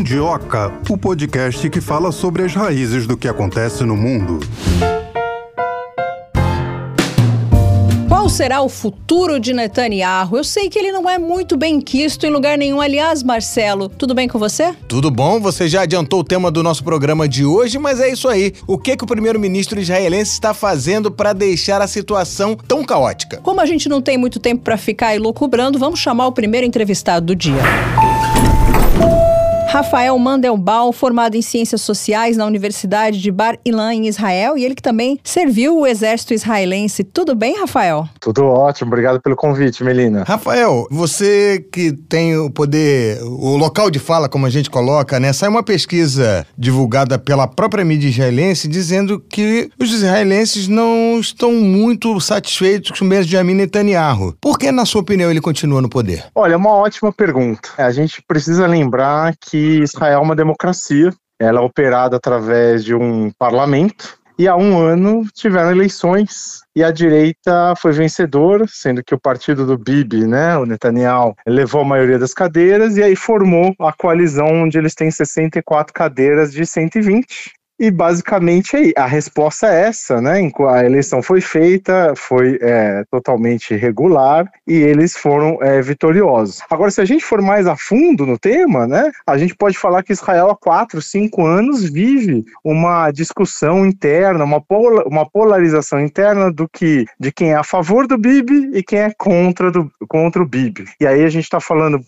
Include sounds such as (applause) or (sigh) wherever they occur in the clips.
Mundioca, o podcast que fala sobre as raízes do que acontece no mundo. Qual será o futuro de Netanyahu? Eu sei que ele não é muito bem quisto em lugar nenhum. Aliás, Marcelo, tudo bem com você? Tudo bom, você já adiantou o tema do nosso programa de hoje, mas é isso aí. O que, que o primeiro-ministro israelense está fazendo para deixar a situação tão caótica? Como a gente não tem muito tempo para ficar elucubrando, vamos chamar o primeiro entrevistado do dia. Rafael Mandelbaum, formado em Ciências Sociais na Universidade de Bar Ilan, em Israel, e ele que também serviu o exército israelense. Tudo bem, Rafael? Tudo ótimo, obrigado pelo convite, Melina. Rafael, você que tem o poder, o local de fala, como a gente coloca, né? Sai uma pesquisa divulgada pela própria mídia israelense dizendo que os israelenses não estão muito satisfeitos com o Benjamin Netanyahu. Por que, na sua opinião, ele continua no poder? Olha, é uma ótima pergunta. A gente precisa lembrar que Israel é uma democracia, ela é operada através de um parlamento, e há um ano tiveram eleições e a direita foi vencedora, sendo que o partido do Bibi, né, o Netanyahu, levou a maioria das cadeiras e aí formou a coalizão onde eles têm 64 cadeiras de 120. E basicamente a resposta é essa, né? A eleição foi feita, foi é, totalmente regular e eles foram é, vitoriosos. Agora, se a gente for mais a fundo no tema, né? A gente pode falar que Israel há quatro, cinco anos vive uma discussão interna, uma, pola, uma polarização interna do que de quem é a favor do Bibi e quem é contra, do, contra o Bibi. E aí a gente está falando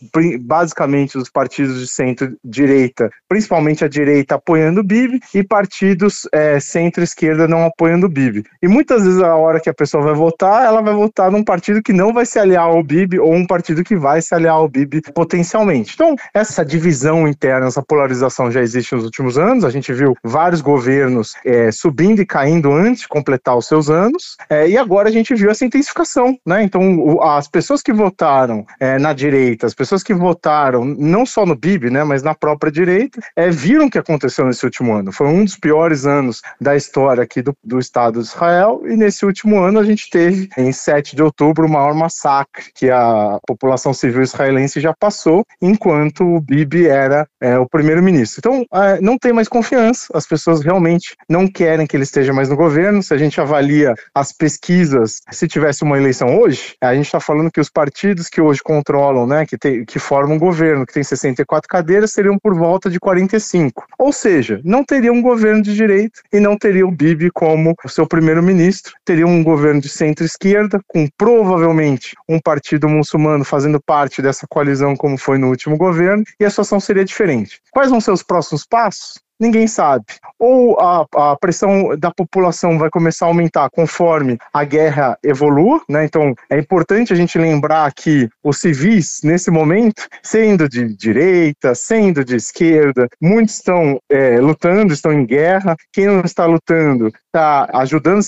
basicamente dos partidos de centro-direita, principalmente a direita apoiando o Bibi e partidos é, centro-esquerda não apoiando o Bibi. E muitas vezes, a hora que a pessoa vai votar, ela vai votar num partido que não vai se aliar ao Bibi ou um partido que vai se aliar ao Bibi potencialmente. Então, essa divisão interna, essa polarização já existe nos últimos anos. A gente viu vários governos é, subindo e caindo antes de completar os seus anos. É, e agora a gente viu essa intensificação. Né? Então, o, as pessoas que votaram é, na direita, as pessoas que votaram não só no Bibi, né, mas na própria direita, é, viram o que aconteceu nesse último ano. Foi um dos piores anos da história aqui do, do Estado de Israel, e nesse último ano a gente teve, em 7 de outubro, o maior massacre que a população civil israelense já passou, enquanto o Bibi era é, o primeiro-ministro. Então, é, não tem mais confiança, as pessoas realmente não querem que ele esteja mais no governo. Se a gente avalia as pesquisas, se tivesse uma eleição hoje, a gente está falando que os partidos que hoje controlam, né, que, tem, que formam um governo, que tem 64 cadeiras, seriam por volta de 45. Ou seja, não teria um governo governo de direita e não teria o Bibi como seu primeiro-ministro. Teria um governo de centro-esquerda, com provavelmente um partido muçulmano fazendo parte dessa coalizão, como foi no último governo, e a situação seria diferente. Quais vão ser os próximos passos? Ninguém sabe. Ou a, a, pressão da população vai começar a aumentar conforme a guerra evolua, né? Então é importante a gente lembrar que os civis, nesse momento, sendo de direita, sendo de esquerda, muitos estão é, lutando, estão em guerra. Quem não está lutando está ajudando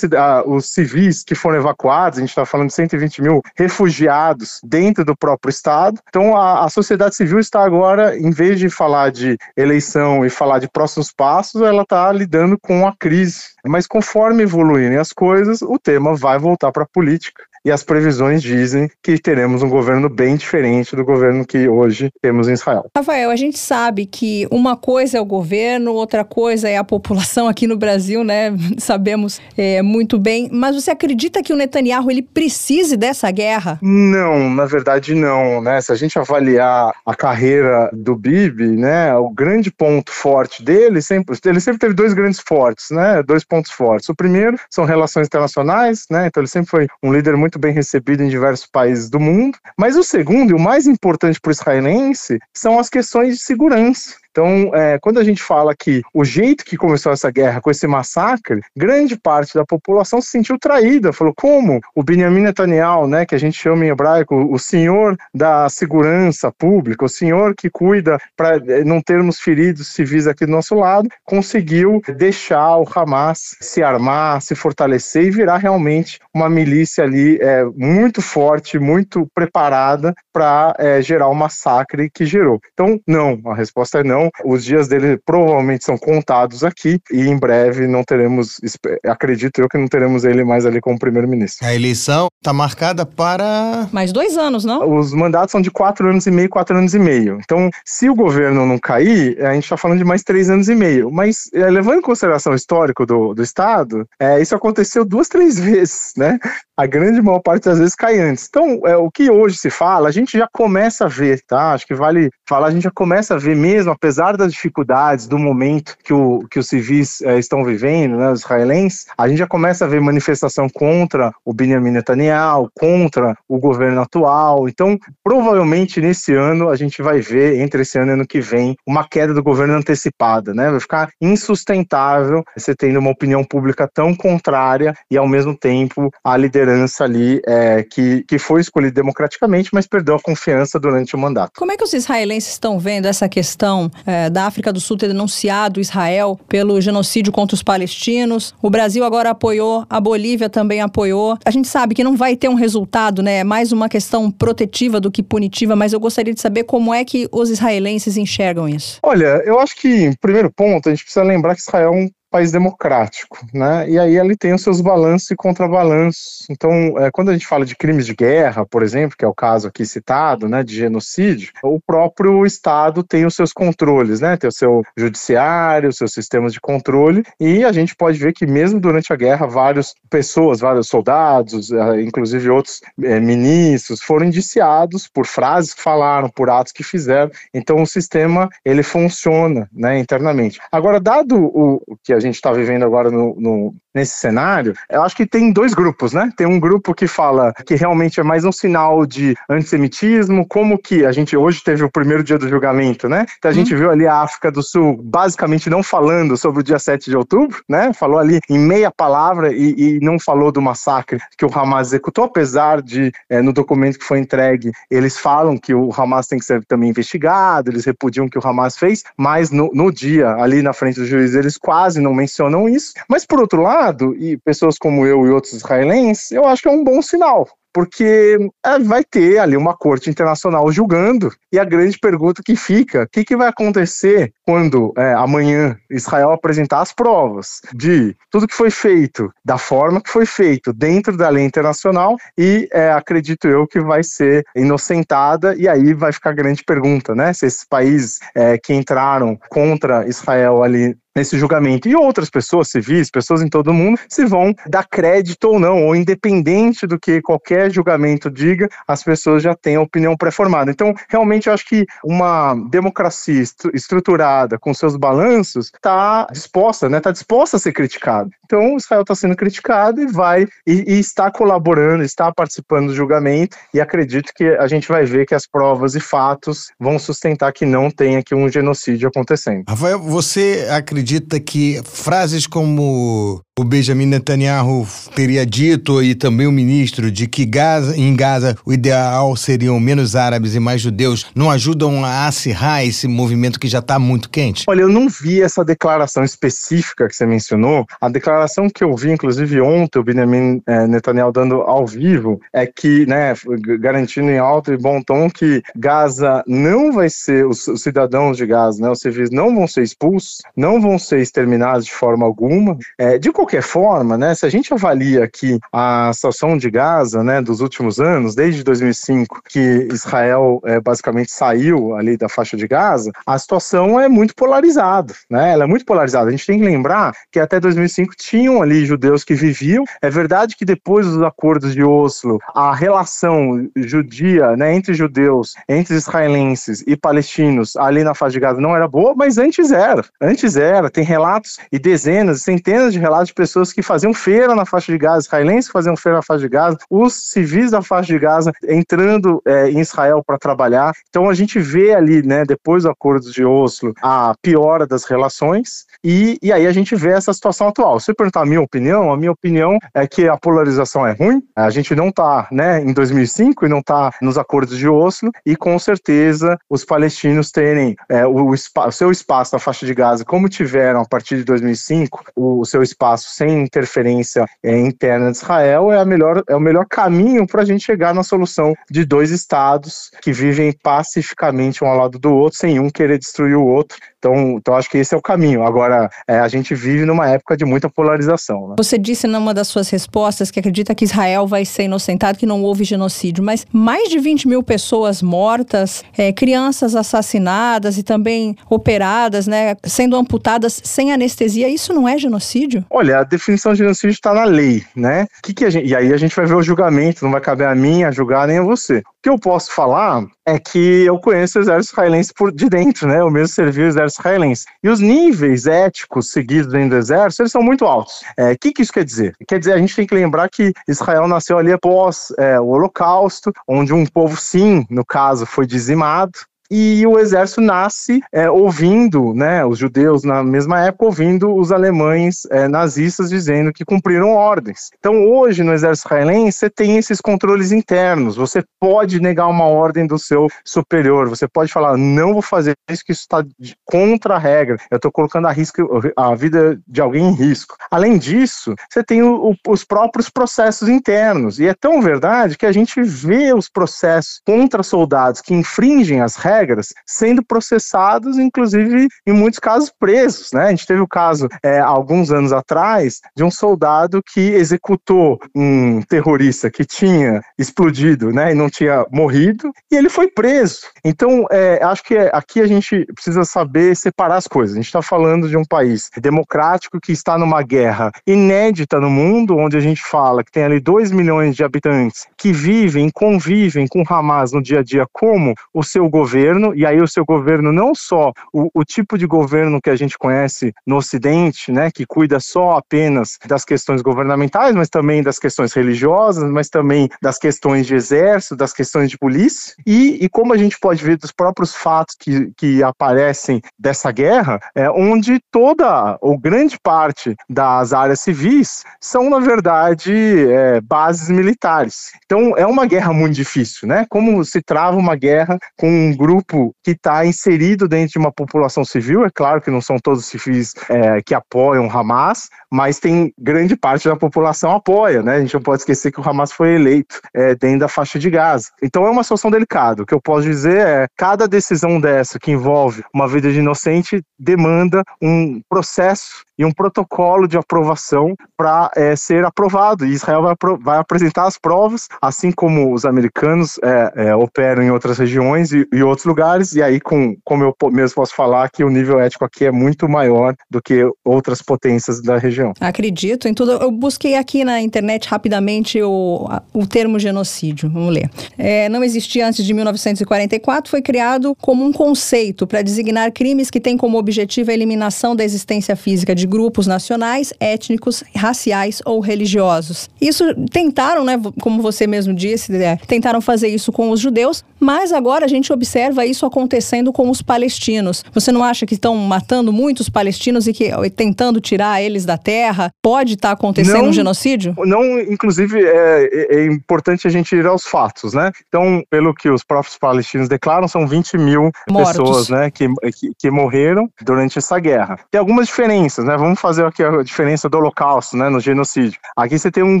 os civis que foram evacuados, a gente está falando de 120 mil refugiados dentro do próprio Estado. Então a, a sociedade civil está agora, em vez de falar de eleição e falar de próximos passos, ela está lidando com a crise. Mas conforme evoluírem as coisas, o tema vai voltar para a política e as previsões dizem que teremos um governo bem diferente do governo que hoje temos em Israel. Rafael, a gente sabe que uma coisa é o governo, outra coisa é a população aqui no Brasil, né? (laughs) Sabemos é, muito bem. Mas você acredita que o Netanyahu ele precise dessa guerra? Não, na verdade não, né? Se a gente avaliar a carreira do Bibi, né, o grande ponto forte dele sempre, ele sempre teve dois grandes fortes, né? Dois pontos fortes. O primeiro são relações internacionais, né? Então ele sempre foi um líder muito muito bem recebido em diversos países do mundo. Mas o segundo e o mais importante para o israelense são as questões de segurança. Então, é, quando a gente fala que o jeito que começou essa guerra, com esse massacre, grande parte da população se sentiu traída. Falou, como o Benjamin Netanyahu, né, que a gente chama em hebraico o senhor da segurança pública, o senhor que cuida para é, não termos feridos civis aqui do nosso lado, conseguiu deixar o Hamas se armar, se fortalecer e virar realmente uma milícia ali é, muito forte, muito preparada para é, gerar o massacre que gerou. Então, não, a resposta é não Então, os dias dele provavelmente são contados aqui e em breve não teremos, acredito eu que não teremos ele mais ali como primeiro-ministro. A eleição está marcada para. Mais dois anos, não? Os mandatos são de quatro anos e meio, quatro anos e meio. Então, se o governo não cair, a gente está falando de mais três anos e meio. Mas, é, levando em consideração o histórico do, do Estado, é, isso aconteceu duas, (laughs) três vezes, né? a grande maior parte das vezes cai antes. Então, é, o que hoje se fala, a gente já começa a ver, tá? Acho que vale falar, a gente já começa a ver mesmo, apesar das dificuldades do momento que, o, que os civis é, estão vivendo, né, os israelenses, a gente já começa a ver manifestação contra o Benjamin Netanyahu, contra o governo atual. Então, provavelmente nesse ano a gente vai ver, entre esse ano e ano que vem, uma queda do governo antecipada, né? Vai ficar insustentável você tendo uma opinião pública tão contrária e, ao mesmo tempo, a liderança ali é, que, que foi escolhida democraticamente, mas perdeu a confiança durante o mandato. Como é que os israelenses estão vendo essa questão é, da África do Sul ter denunciado Israel pelo genocídio contra os palestinos? O Brasil agora apoiou, a Bolívia também apoiou. A gente sabe que não vai ter um resultado, né? É mais uma questão protetiva do que punitiva, mas eu gostaria de saber como é que os israelenses enxergam isso. Olha, eu acho que, primeiro ponto, a gente precisa lembrar que Israel é um país democrático, né? E aí ele tem os seus balanços e contrabalanços. Então, é, quando a gente fala de crimes de guerra, por exemplo, que é o caso aqui citado, né, de genocídio, o próprio Estado tem os seus controles, né? Tem o seu judiciário, os seus sistemas de controle, e a gente pode ver que mesmo durante a guerra, várias pessoas, vários soldados, é, inclusive outros é, ministros, foram indiciados por frases que falaram, por atos que fizeram. Então, o sistema ele funciona, né, internamente. Agora, dado o, o que a gente está vivendo agora no, no, nesse cenário, eu acho que tem dois grupos, né? Tem um grupo que fala que realmente é mais um sinal de antissemitismo, como que a gente hoje teve o primeiro dia do julgamento, né? Então a gente hum. viu ali a África do Sul basicamente não falando sobre o dia 7 de outubro, né? Falou ali em meia palavra e, e não falou do massacre que o Hamas executou, apesar de é, no documento que foi entregue eles falam que o Hamas tem que ser também investigado, eles repudiam o que o Hamas fez, mas no, no dia ali na frente do juiz eles quase não mencionam isso. Mas por outro lado, e pessoas como eu e outros israelenses, eu acho que é um bom sinal porque é, vai ter ali uma corte internacional julgando, e a grande pergunta que fica: o que, que vai acontecer quando é, amanhã Israel apresentar as provas de tudo que foi feito, da forma que foi feito, dentro da lei internacional, e é, acredito eu que vai ser inocentada, e aí vai ficar a grande pergunta, né? Se esses países é, que entraram contra Israel ali nesse julgamento. E outras pessoas civis, pessoas em todo o mundo, se vão dar crédito ou não, ou independente do que qualquer julgamento diga, as pessoas já têm a opinião pré-formada. Então, realmente, eu acho que uma democracia estruturada, com seus balanços, está disposta, né? Está disposta a ser criticada. Então, Israel está sendo criticado e vai e, e, está colaborando, está participando do julgamento, e acredito que a gente vai ver que as provas e fatos vão sustentar que não tem aqui um genocídio acontecendo. Rafael, você acredita que frases como o Benjamin Netanyahu teria dito, e também o ministro, de que Gaza, em Gaza o ideal seriam menos árabes e mais judeus, não ajudam a acirrar esse movimento que já está muito quente? Olha, eu não vi essa declaração específica que você mencionou. A declaração que eu vi, inclusive ontem, o Benjamin eh, Netanyahu dando ao vivo, é que, né, garantindo em alto e bom tom que Gaza não vai ser, os, os cidadãos de Gaza, né, os civis não vão ser expulsos, não vão ser exterminados de forma alguma. É, de qualquer forma, né, se a gente avalia aqui a situação de Gaza, né, dos últimos anos, desde 2005, que Israel é, basicamente saiu ali da faixa de Gaza, a situação é muito polarizada, né? Ela é muito polarizada. A gente tem que lembrar que até 2005 tinham ali judeus que viviam. É verdade que depois dos acordos de Oslo, a relação judia, né, entre judeus, entre israelenses e palestinos ali na faixa de Gaza não era boa, mas antes era. Antes era. Tem relatos e dezenas, centenas de relatos de pessoas que faziam feira na faixa de Gaza, israelenses que faziam feira na faixa de Gaza, os civis da faixa de Gaza entrando é, em Israel para trabalhar. Então a gente vê ali, né, depois do acordo de Oslo, a piora das relações e, e aí a gente vê essa situação atual. Se perguntar a minha opinião, a minha opinião é que a polarização é ruim, a gente não está né, em 2005 e não está nos acordos de Oslo e com certeza os palestinos terem é, o, o, o seu espaço na faixa de Gaza como tiveram a partir de 2005 o, o seu espaço holocausto sem interferência é, interna de Israel é, a melhor, é o melhor caminho para a gente chegar na solução de dois estados que vivem pacificamente um ao lado do outro, sem um querer destruir o outro. Então, então acho que esse é o caminho. Agora, é, a gente vive numa época de muita polarização. Né? Você disse numa das suas respostas que acredita que Israel vai ser inocentado, que não houve genocídio, mas mais de 20 mil pessoas mortas, é, crianças assassinadas e também operadas, né, sendo amputadas sem anestesia, isso não é genocídio? Olha, a definição de genocídio está na lei, né? Que que gente, e aí a gente vai ver o julgamento, não vai caber a mim a julgar nem a você. O que eu posso falar é que eu conheço o exército israelense por de dentro, né? Eu mesmo servi o exército israelense. E os níveis éticos seguidos dentro do exército, eles são muito altos. O é, que, que isso quer dizer? Quer dizer, a gente tem que lembrar que Israel nasceu ali após é, o Holocausto, onde um povo, sim, no caso, foi dizimado, e o exército nasce é, ouvindo, né, os judeus na mesma época ouvindo os alemães é, nazistas dizendo que cumpriram ordens. Então hoje no exército israelense você tem esses controles internos, você pode negar uma ordem do seu superior, você pode falar não vou fazer isso que isso está contra a regra, eu estou colocando a, risco, a vida de alguém em risco. Além disso, você tem o, o, os próprios processos internos e é tão verdade que a gente vê os processos contra soldados que infringem as regras regras, sendo processados, inclusive, em muitos casos, presos. Né? A gente teve o caso, é, alguns anos atrás, de um soldado que executou um terrorista que tinha explodido né, e não tinha morrido, e ele foi preso. Então, é, acho que aqui a gente precisa saber separar as coisas. A gente está falando de um país democrático que está numa guerra inédita no mundo, onde a gente fala que tem ali 2 milhões de habitantes que vivem, convivem com Hamas no dia a dia como o seu governo governo, e aí o seu governo não só o, o tipo de governo que a gente conhece no Ocidente, né, que cuida só apenas das questões governamentais, mas também das questões religiosas, mas também das questões de exército, das questões de polícia, e, e como a gente pode ver dos próprios fatos que, que aparecem dessa guerra, é, onde toda ou grande parte das áreas civis são, na verdade, é, bases militares. Então, é uma guerra muito difícil, né? Como se trava uma guerra com um grupo grupo que está inserido dentro de uma população civil, é claro que não são todos civis é, que apoiam Hamas, mas tem grande parte da população apoia, né? A gente não pode esquecer que o Hamas foi eleito é, dentro da faixa de Gaza. Então é uma situação delicada. O que eu posso dizer é cada decisão dessa que envolve uma vida de inocente demanda um processo e um protocolo de aprovação para é, ser aprovado. E Israel vai, vai, apresentar as provas, assim como os americanos é, é, operam em outras regiões e, e, outros lugares. E aí, com, como eu mesmo posso falar, que o nível ético aqui é muito maior do que outras potências da região. Acredito em tudo. Eu busquei aqui na internet rapidamente o, o termo genocídio. Vamos ler. É, não existia antes de 1944, foi criado como um conceito para designar crimes que têm como objetivo a eliminação da existência física de de grupos nacionais, étnicos, raciais ou religiosos. Isso tentaram, né, como você mesmo disse, né, tentaram fazer isso com os judeus, mas agora a gente observa isso acontecendo com os palestinos. Você não acha que estão matando muitos palestinos e que tentando tirar eles da terra? Pode estar tá acontecendo não, um genocídio? Não, inclusive é, é, é, importante a gente ir aos fatos, né? Então, pelo que os próprios palestinos declaram, são 20 mil Mortos. pessoas, né, que, que, que morreram durante essa guerra. Tem algumas diferenças, né? Né? Vamos fazer aqui a diferença do Holocausto, né? No genocídio. Aqui você tem um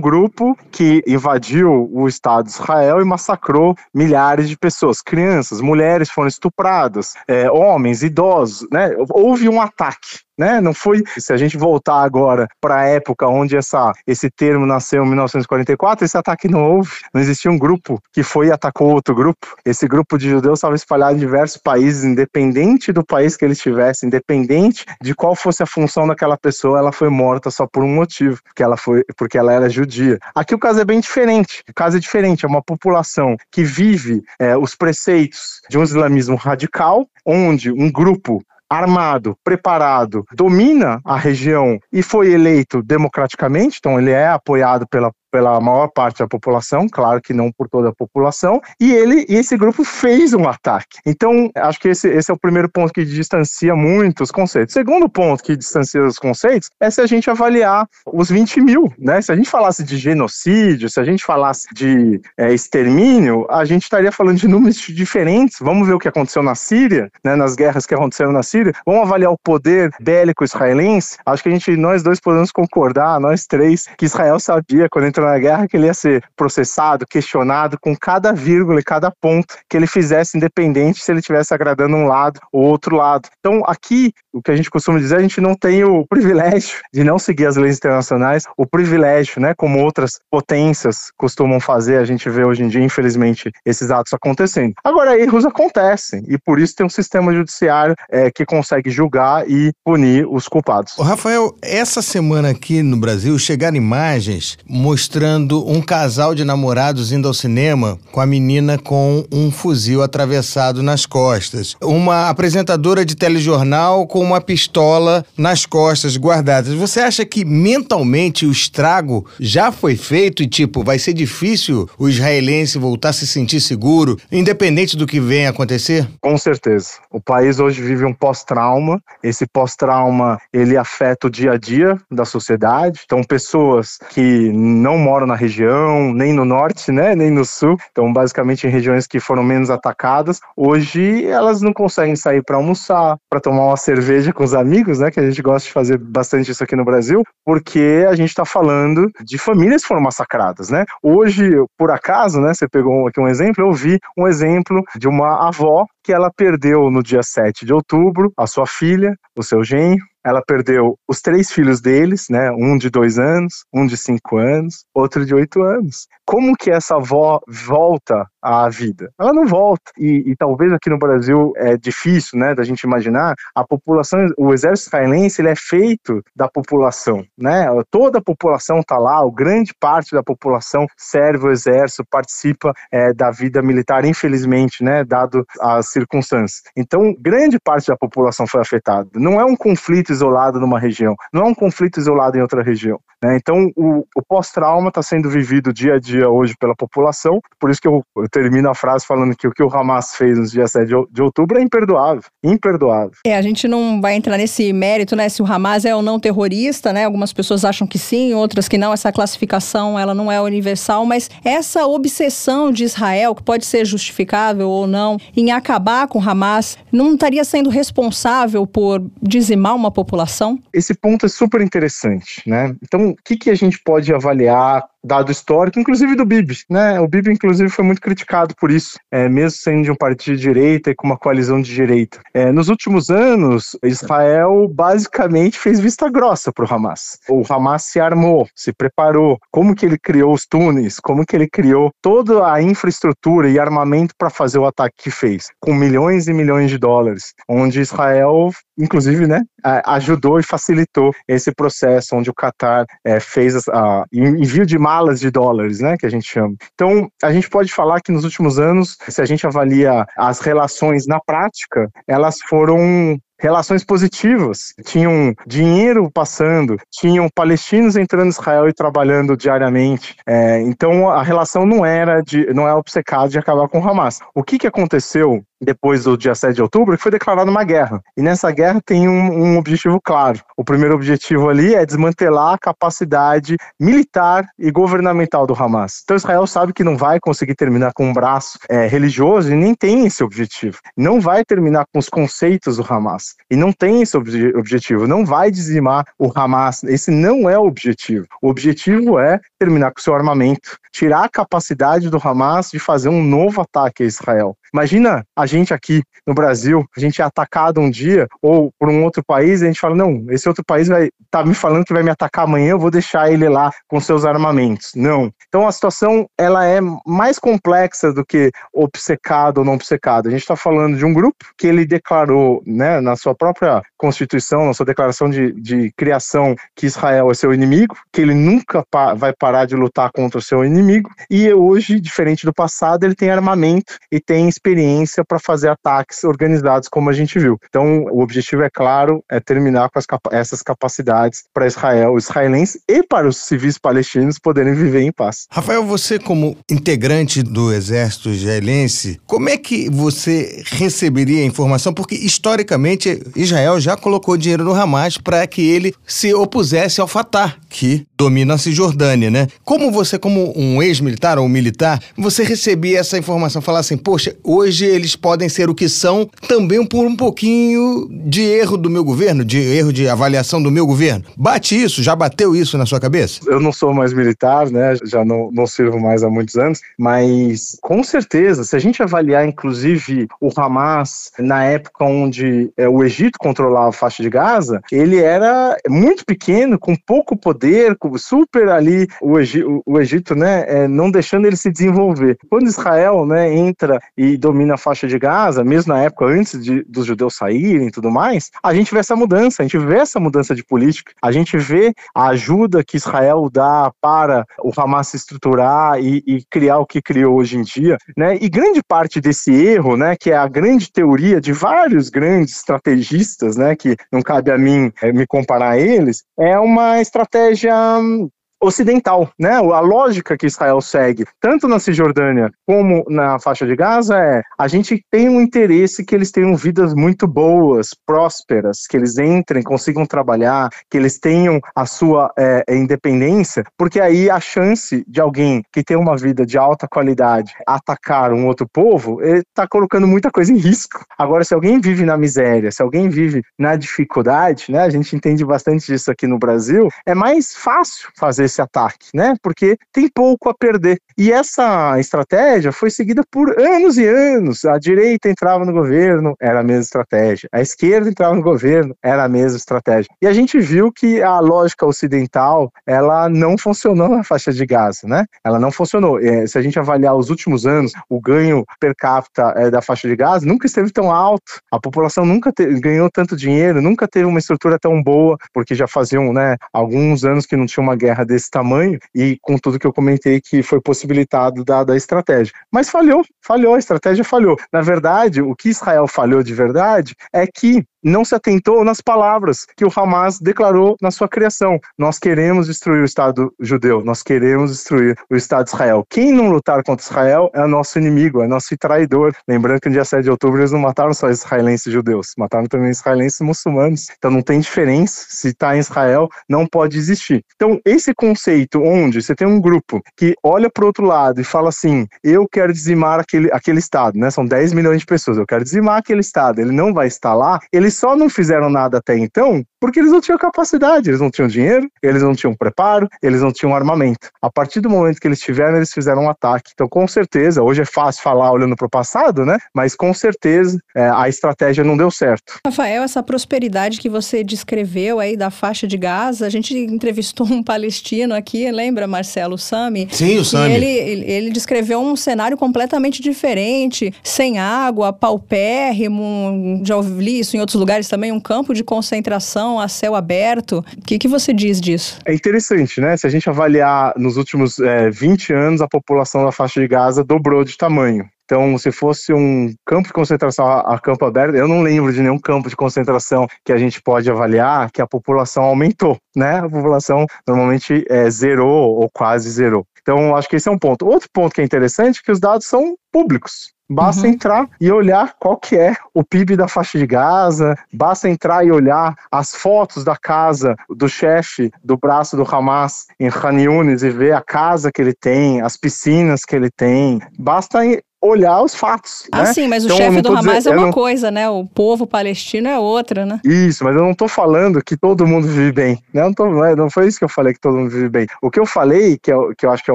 grupo que invadiu o Estado de Israel e massacrou milhares de pessoas, crianças, mulheres foram estupradas, é, homens, idosos, né? Houve um ataque né? Não foi. Se a gente voltar agora para a época onde essa, esse termo nasceu em 1944, esse ataque não houve. Não existia um grupo que foi e atacou outro grupo. Esse grupo de judeus estava espalhado em diversos países, independente do país que ele estivesse, independente de qual fosse a função daquela pessoa, ela foi morta só por um motivo, que ela foi porque ela era judia. Aqui o caso é bem diferente. O caso é diferente. É uma população que vive é, os preceitos de um islamismo radical, onde um grupo armado, preparado, domina a região e foi eleito democraticamente, então ele é apoiado pela pela maior parte da população, claro que não por toda a população, e ele e esse grupo fez um ataque. Então, acho que esse, esse é o primeiro ponto que distancia muito os conceitos. Segundo ponto que distancia os conceitos é se a gente avaliar os 20 mil, né? Se a gente falasse de genocídio, se a gente falasse de é, extermínio, a gente estaria falando de números diferentes. Vamos ver o que aconteceu na Síria, né? Nas guerras que aconteceram na Síria. Vamos avaliar o poder bélico israelense. Acho que a gente, nós dois podemos concordar, nós três, que Israel sabia quando entrou na guerra que ele ia ser processado, questionado com cada vírgula e cada ponto que ele fizesse, independente se ele estivesse agradando um lado ou outro lado. Então, aqui, o que a gente costuma dizer, a gente não tem o (laughs) privilégio de não seguir as leis internacionais, o privilégio, né, como outras potências costumam fazer, a gente vê hoje em dia, infelizmente, esses atos acontecendo. Agora, erros acontecem, e por isso tem um sistema judiciário é, que consegue julgar e punir os culpados. Rafael, essa semana aqui no Brasil chegaram imagens mostrando um casal de namorados indo ao cinema com a menina com um fuzil atravessado nas costas. Uma apresentadora de telejornal com uma pistola nas costas guardadas. Você acha que mentalmente o estrago já foi feito e, tipo, vai ser difícil o israelense voltar a se sentir seguro, independente do que venha acontecer? Com certeza. O país hoje vive um pós-trauma. Esse pós-trauma, ele afeta o dia a dia da sociedade. Então, pessoas que não moram na região, nem no norte, né, nem no sul, então basicamente em regiões que foram menos atacadas, hoje elas não conseguem sair para almoçar, para tomar uma cerveja com os amigos, né, que a gente gosta de fazer bastante isso aqui no Brasil, porque a gente está falando de famílias que foram massacradas, né? Hoje, por acaso, né, você pegou aqui um exemplo, eu vi um exemplo de uma avó que ela perdeu no dia 7 de outubro a sua filha, o seu genro, ela perdeu os três filhos deles, né? Um de dois anos, um de cinco anos, outro de oito anos. Como que essa avó volta à vida? Ela não volta. E, e, talvez aqui no Brasil é difícil, né, da gente imaginar. A população, o exército israelense, ele é feito da população, né? Toda a população está lá, o grande parte da população serve o exército, participa é, da vida militar, infelizmente, né, dado as circunstâncias. Então, grande parte da população foi afetada. Não é um conflito isolado numa região, não é um conflito isolado em outra região. Né? Então, o, o pós-trauma está sendo vivido dia a dia hoje pela população, por isso que eu, eu, termino a frase falando que o que o Hamas fez no dia 7 de, de outubro é imperdoável, imperdoável. É, a gente não vai entrar nesse mérito, né, se o Hamas é ou não terrorista, né, algumas pessoas acham que sim, outras que não, essa classificação, ela não é universal, mas essa obsessão de Israel, que pode ser justificável ou não, em acabar com o Hamas, não estaria sendo responsável por dizimar uma população? Esse ponto é super interessante, né? Então, o que, que a gente pode avaliar dado histórico, inclusive do Bibi, né? O Bibi, inclusive, foi muito criticado por isso, é, mesmo sendo de um partido de direita e com uma coalizão de direita. É, nos últimos anos, Israel basicamente fez vista grossa para o Hamas. O Hamas se armou, se preparou. Como que ele criou os túneis? Como que ele criou toda a infraestrutura e armamento para fazer o ataque que fez, com milhões e milhões de dólares, onde Israel, inclusive, né, ajudou e facilitou esse processo, onde o Qatar é, fez a, envio de malas de dólares, né, que a gente chama. Então, a gente pode falar que nos últimos anos, se a gente avalia as relações na prática, elas foram relações positivas. Tinham dinheiro passando, tinham palestinos entrando em Israel e trabalhando diariamente. É, então a relação não era de, não é obcecado de acabar com o Hamas. O que, que aconteceu depois do dia 7 de outubro, que foi declarada uma guerra. E nessa guerra tem um, um, objetivo claro. O primeiro objetivo ali é desmantelar a capacidade militar e governamental do Hamas. Então Israel sabe que não vai conseguir terminar com um braço é, religioso e nem tem esse objetivo. Não vai terminar com os conceitos do Hamas. E não tem esse obje objetivo. Não vai dizimar o Hamas. Esse não é o objetivo. O objetivo é terminar com seu armamento, tirar a capacidade do Hamas de fazer um novo ataque a Israel. Imagina a gente aqui no Brasil, a gente é atacado um dia ou por um outro país e a gente fala: não, esse outro país vai tá me falando que vai me atacar amanhã, eu vou deixar ele lá com seus armamentos. Não. Então a situação ela é mais complexa do que obcecado ou não obcecado. A gente está falando de um grupo que ele declarou, né, na sua própria constituição, na sua declaração de, de criação, que Israel é seu inimigo, que ele nunca pa vai parar de lutar contra o seu inimigo. E hoje, diferente do passado, ele tem armamento e tem experiência para fazer ataques organizados como a gente viu. Então, o objetivo é claro, é terminar com capa essas capacidades para Israel, israelenses e para os civis palestinos poderem viver em paz. Rafael, você como integrante do exército israelense, como é que você receberia a informação? Porque historicamente Israel já colocou dinheiro no Hamas para que ele se opusesse ao Fatah, que domina a Cisjordânia, né? Como você, como um ex-militar ou militar, você recebia essa informação, falar assim, poxa, hoje eles podem ser o que são também por um pouquinho de erro do meu governo, de erro de avaliação do meu governo. Bate isso? Já bateu isso na sua cabeça? Eu não sou mais militar, né? Já não, não sirvo mais há muitos anos, mas com certeza, se a gente avaliar, inclusive, o Hamas na época onde é, o Egito controlava a faixa de Gaza, ele era muito pequeno, com pouco poder, com super ali o, Egito, o Egito né, é, não deixando ele se desenvolver. Quando Israel né, entra e domina a faixa de Gaza, mesmo na época antes de, dos judeus saírem e tudo mais, a gente vê essa mudança, a gente vê essa mudança de política, a gente vê a ajuda que Israel dá para o Hamas se estruturar e, e criar o que criou hoje em dia, né? E grande parte desse erro, né, que é a grande teoria de vários grandes estrategistas, né, que não cabe a mim é, me comparar a eles, é uma estratégia hum, ocidental, né? A lógica que Israel segue, tanto na Cisjordânia como na faixa de Gaza, é a gente tem um interesse que eles tenham vidas muito boas, prósperas, que eles entrem, consigam trabalhar, que eles tenham a sua é, independência, porque aí a chance de alguém que tem uma vida de alta qualidade atacar um outro povo, ele está colocando muita coisa em risco. Agora, se alguém vive na miséria, se alguém vive na dificuldade, né? A gente entende bastante disso aqui no Brasil, é mais fácil fazer esse ataque, né? Porque tem pouco a perder. E essa estratégia foi seguida por anos e anos. A direita entrava no governo, era a mesma estratégia. A esquerda entrava no governo, era a mesma estratégia. E a gente viu que a lógica ocidental, ela não funcionou na faixa de Gaza, né? Ela não funcionou. É, se a gente avaliar os últimos anos, o ganho per capita é, da faixa de Gaza nunca esteve tão alto. A população nunca ganhou tanto dinheiro, nunca teve uma estrutura tão boa, porque já faziam, né, alguns anos que não tinha uma guerra tamanho e com tudo que eu comentei que foi possibilitado da, da estratégia. Mas falhou, falhou, a estratégia falhou. Na verdade, o que Israel falhou de verdade é que não se atentou nas palavras que o Hamas declarou na sua criação. Nós queremos destruir o Estado judeu, nós queremos destruir o Estado de Israel. Quem não lutar contra Israel é nosso inimigo, é nosso traidor. Lembrando que no dia 7 de outubro eles não mataram só israelenses judeus, mataram também israelenses muçulmanos. Então não tem diferença. Se está em Israel, não pode existir. Então, esse conceito onde você tem um grupo que olha para o outro lado e fala assim: eu quero dizimar aquele, aquele Estado, né? São 10 milhões de pessoas, eu quero dizimar aquele Estado, ele não vai estar lá, eles eles só não fizeram nada até então porque eles não tinham capacidade, eles não tinham dinheiro, eles não tinham preparo, eles não tinham armamento. A partir do momento que eles tiveram, eles fizeram um ataque. Então, com certeza, hoje é fácil falar olhando para o passado, né? Mas com certeza é, a estratégia não deu certo. Rafael, essa prosperidade que você descreveu aí da faixa de Gaza, a gente entrevistou um palestino aqui, lembra, Marcelo Sami? Sim, o Sami. Ele, ele descreveu um cenário completamente diferente, sem água, paupérrimo, já ouvi isso em outros lugares também, um campo de concentração a céu aberto. O que, que você diz disso? É interessante, né? Se a gente avaliar nos últimos é, 20 anos, a população da faixa de Gaza dobrou de tamanho. Então, se fosse um campo de concentração a, campo aberto, eu não lembro de nenhum campo de concentração que a gente pode avaliar que a população aumentou, né? A população normalmente é, zerou ou quase zerou. Então, acho que esse é um ponto. Outro ponto que é interessante é que os dados são públicos. Basta uhum. entrar e olhar qual que é o PIB da faixa de Gaza, basta entrar e olhar as fotos da casa do chefe do braço do Hamas em Khan Yunis e ver a casa que ele tem, as piscinas que ele tem. Basta olhar os fatos. Ah, né? sim, mas então, o chefe do Hamas dizendo, é uma não... coisa, né? O povo palestino é outra, né? Isso, mas eu não estou falando que todo mundo vive bem. Né? Não, tô, não foi isso que eu falei que todo mundo vive bem. O que eu falei, que, é, que eu acho que é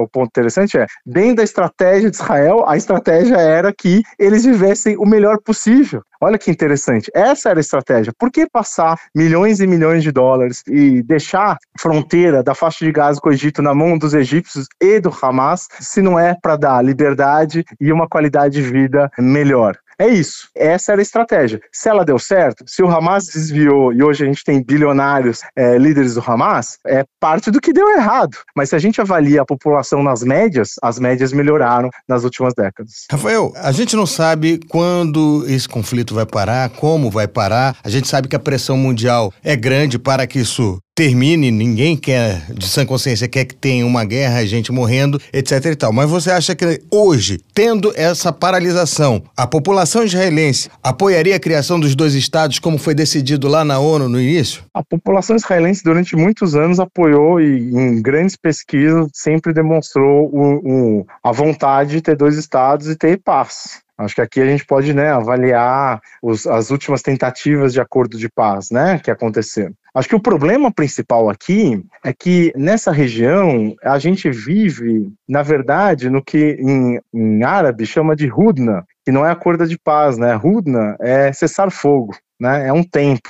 o ponto interessante, é dentro da estratégia de Israel, a estratégia era que eles vivessem o melhor possível. Olha que interessante. Essa era a estratégia. Por que passar milhões e milhões de dólares e deixar a fronteira da faixa de Gaza com o Egito na mão dos egípcios e do Hamas, se não é para dar liberdade e uma qualidade de vida melhor? É isso. Essa era a estratégia. Se ela deu certo, se o Hamas desviou e hoje a gente tem bilionários é, líderes do Hamas, é parte do que deu errado. Mas se a gente avalia a população nas médias, as médias melhoraram nas últimas décadas. Rafael, a gente não sabe quando esse conflito vai parar, como vai parar. A gente sabe que a pressão mundial é grande para que isso termine, ninguém quer, de sã consciência, quer que tenha uma guerra, gente morrendo, etc e tal. Mas você acha que hoje, tendo essa paralisação, a população israelense apoiaria a criação dos dois estados como foi decidido lá na ONU no início? A população israelense durante muitos anos apoiou e em grandes pesquisas sempre demonstrou o, o, a vontade de ter dois estados e ter paz. Acho que aqui a gente pode né, avaliar os, as últimas tentativas de acordo de paz né, que aconteceram. Acho que o problema principal aqui é que nessa região a gente vive, na verdade, no que em, em árabe chama de Hudna, que não é acordo de paz, né? Hudna é cessar fogo. Né, é um tempo.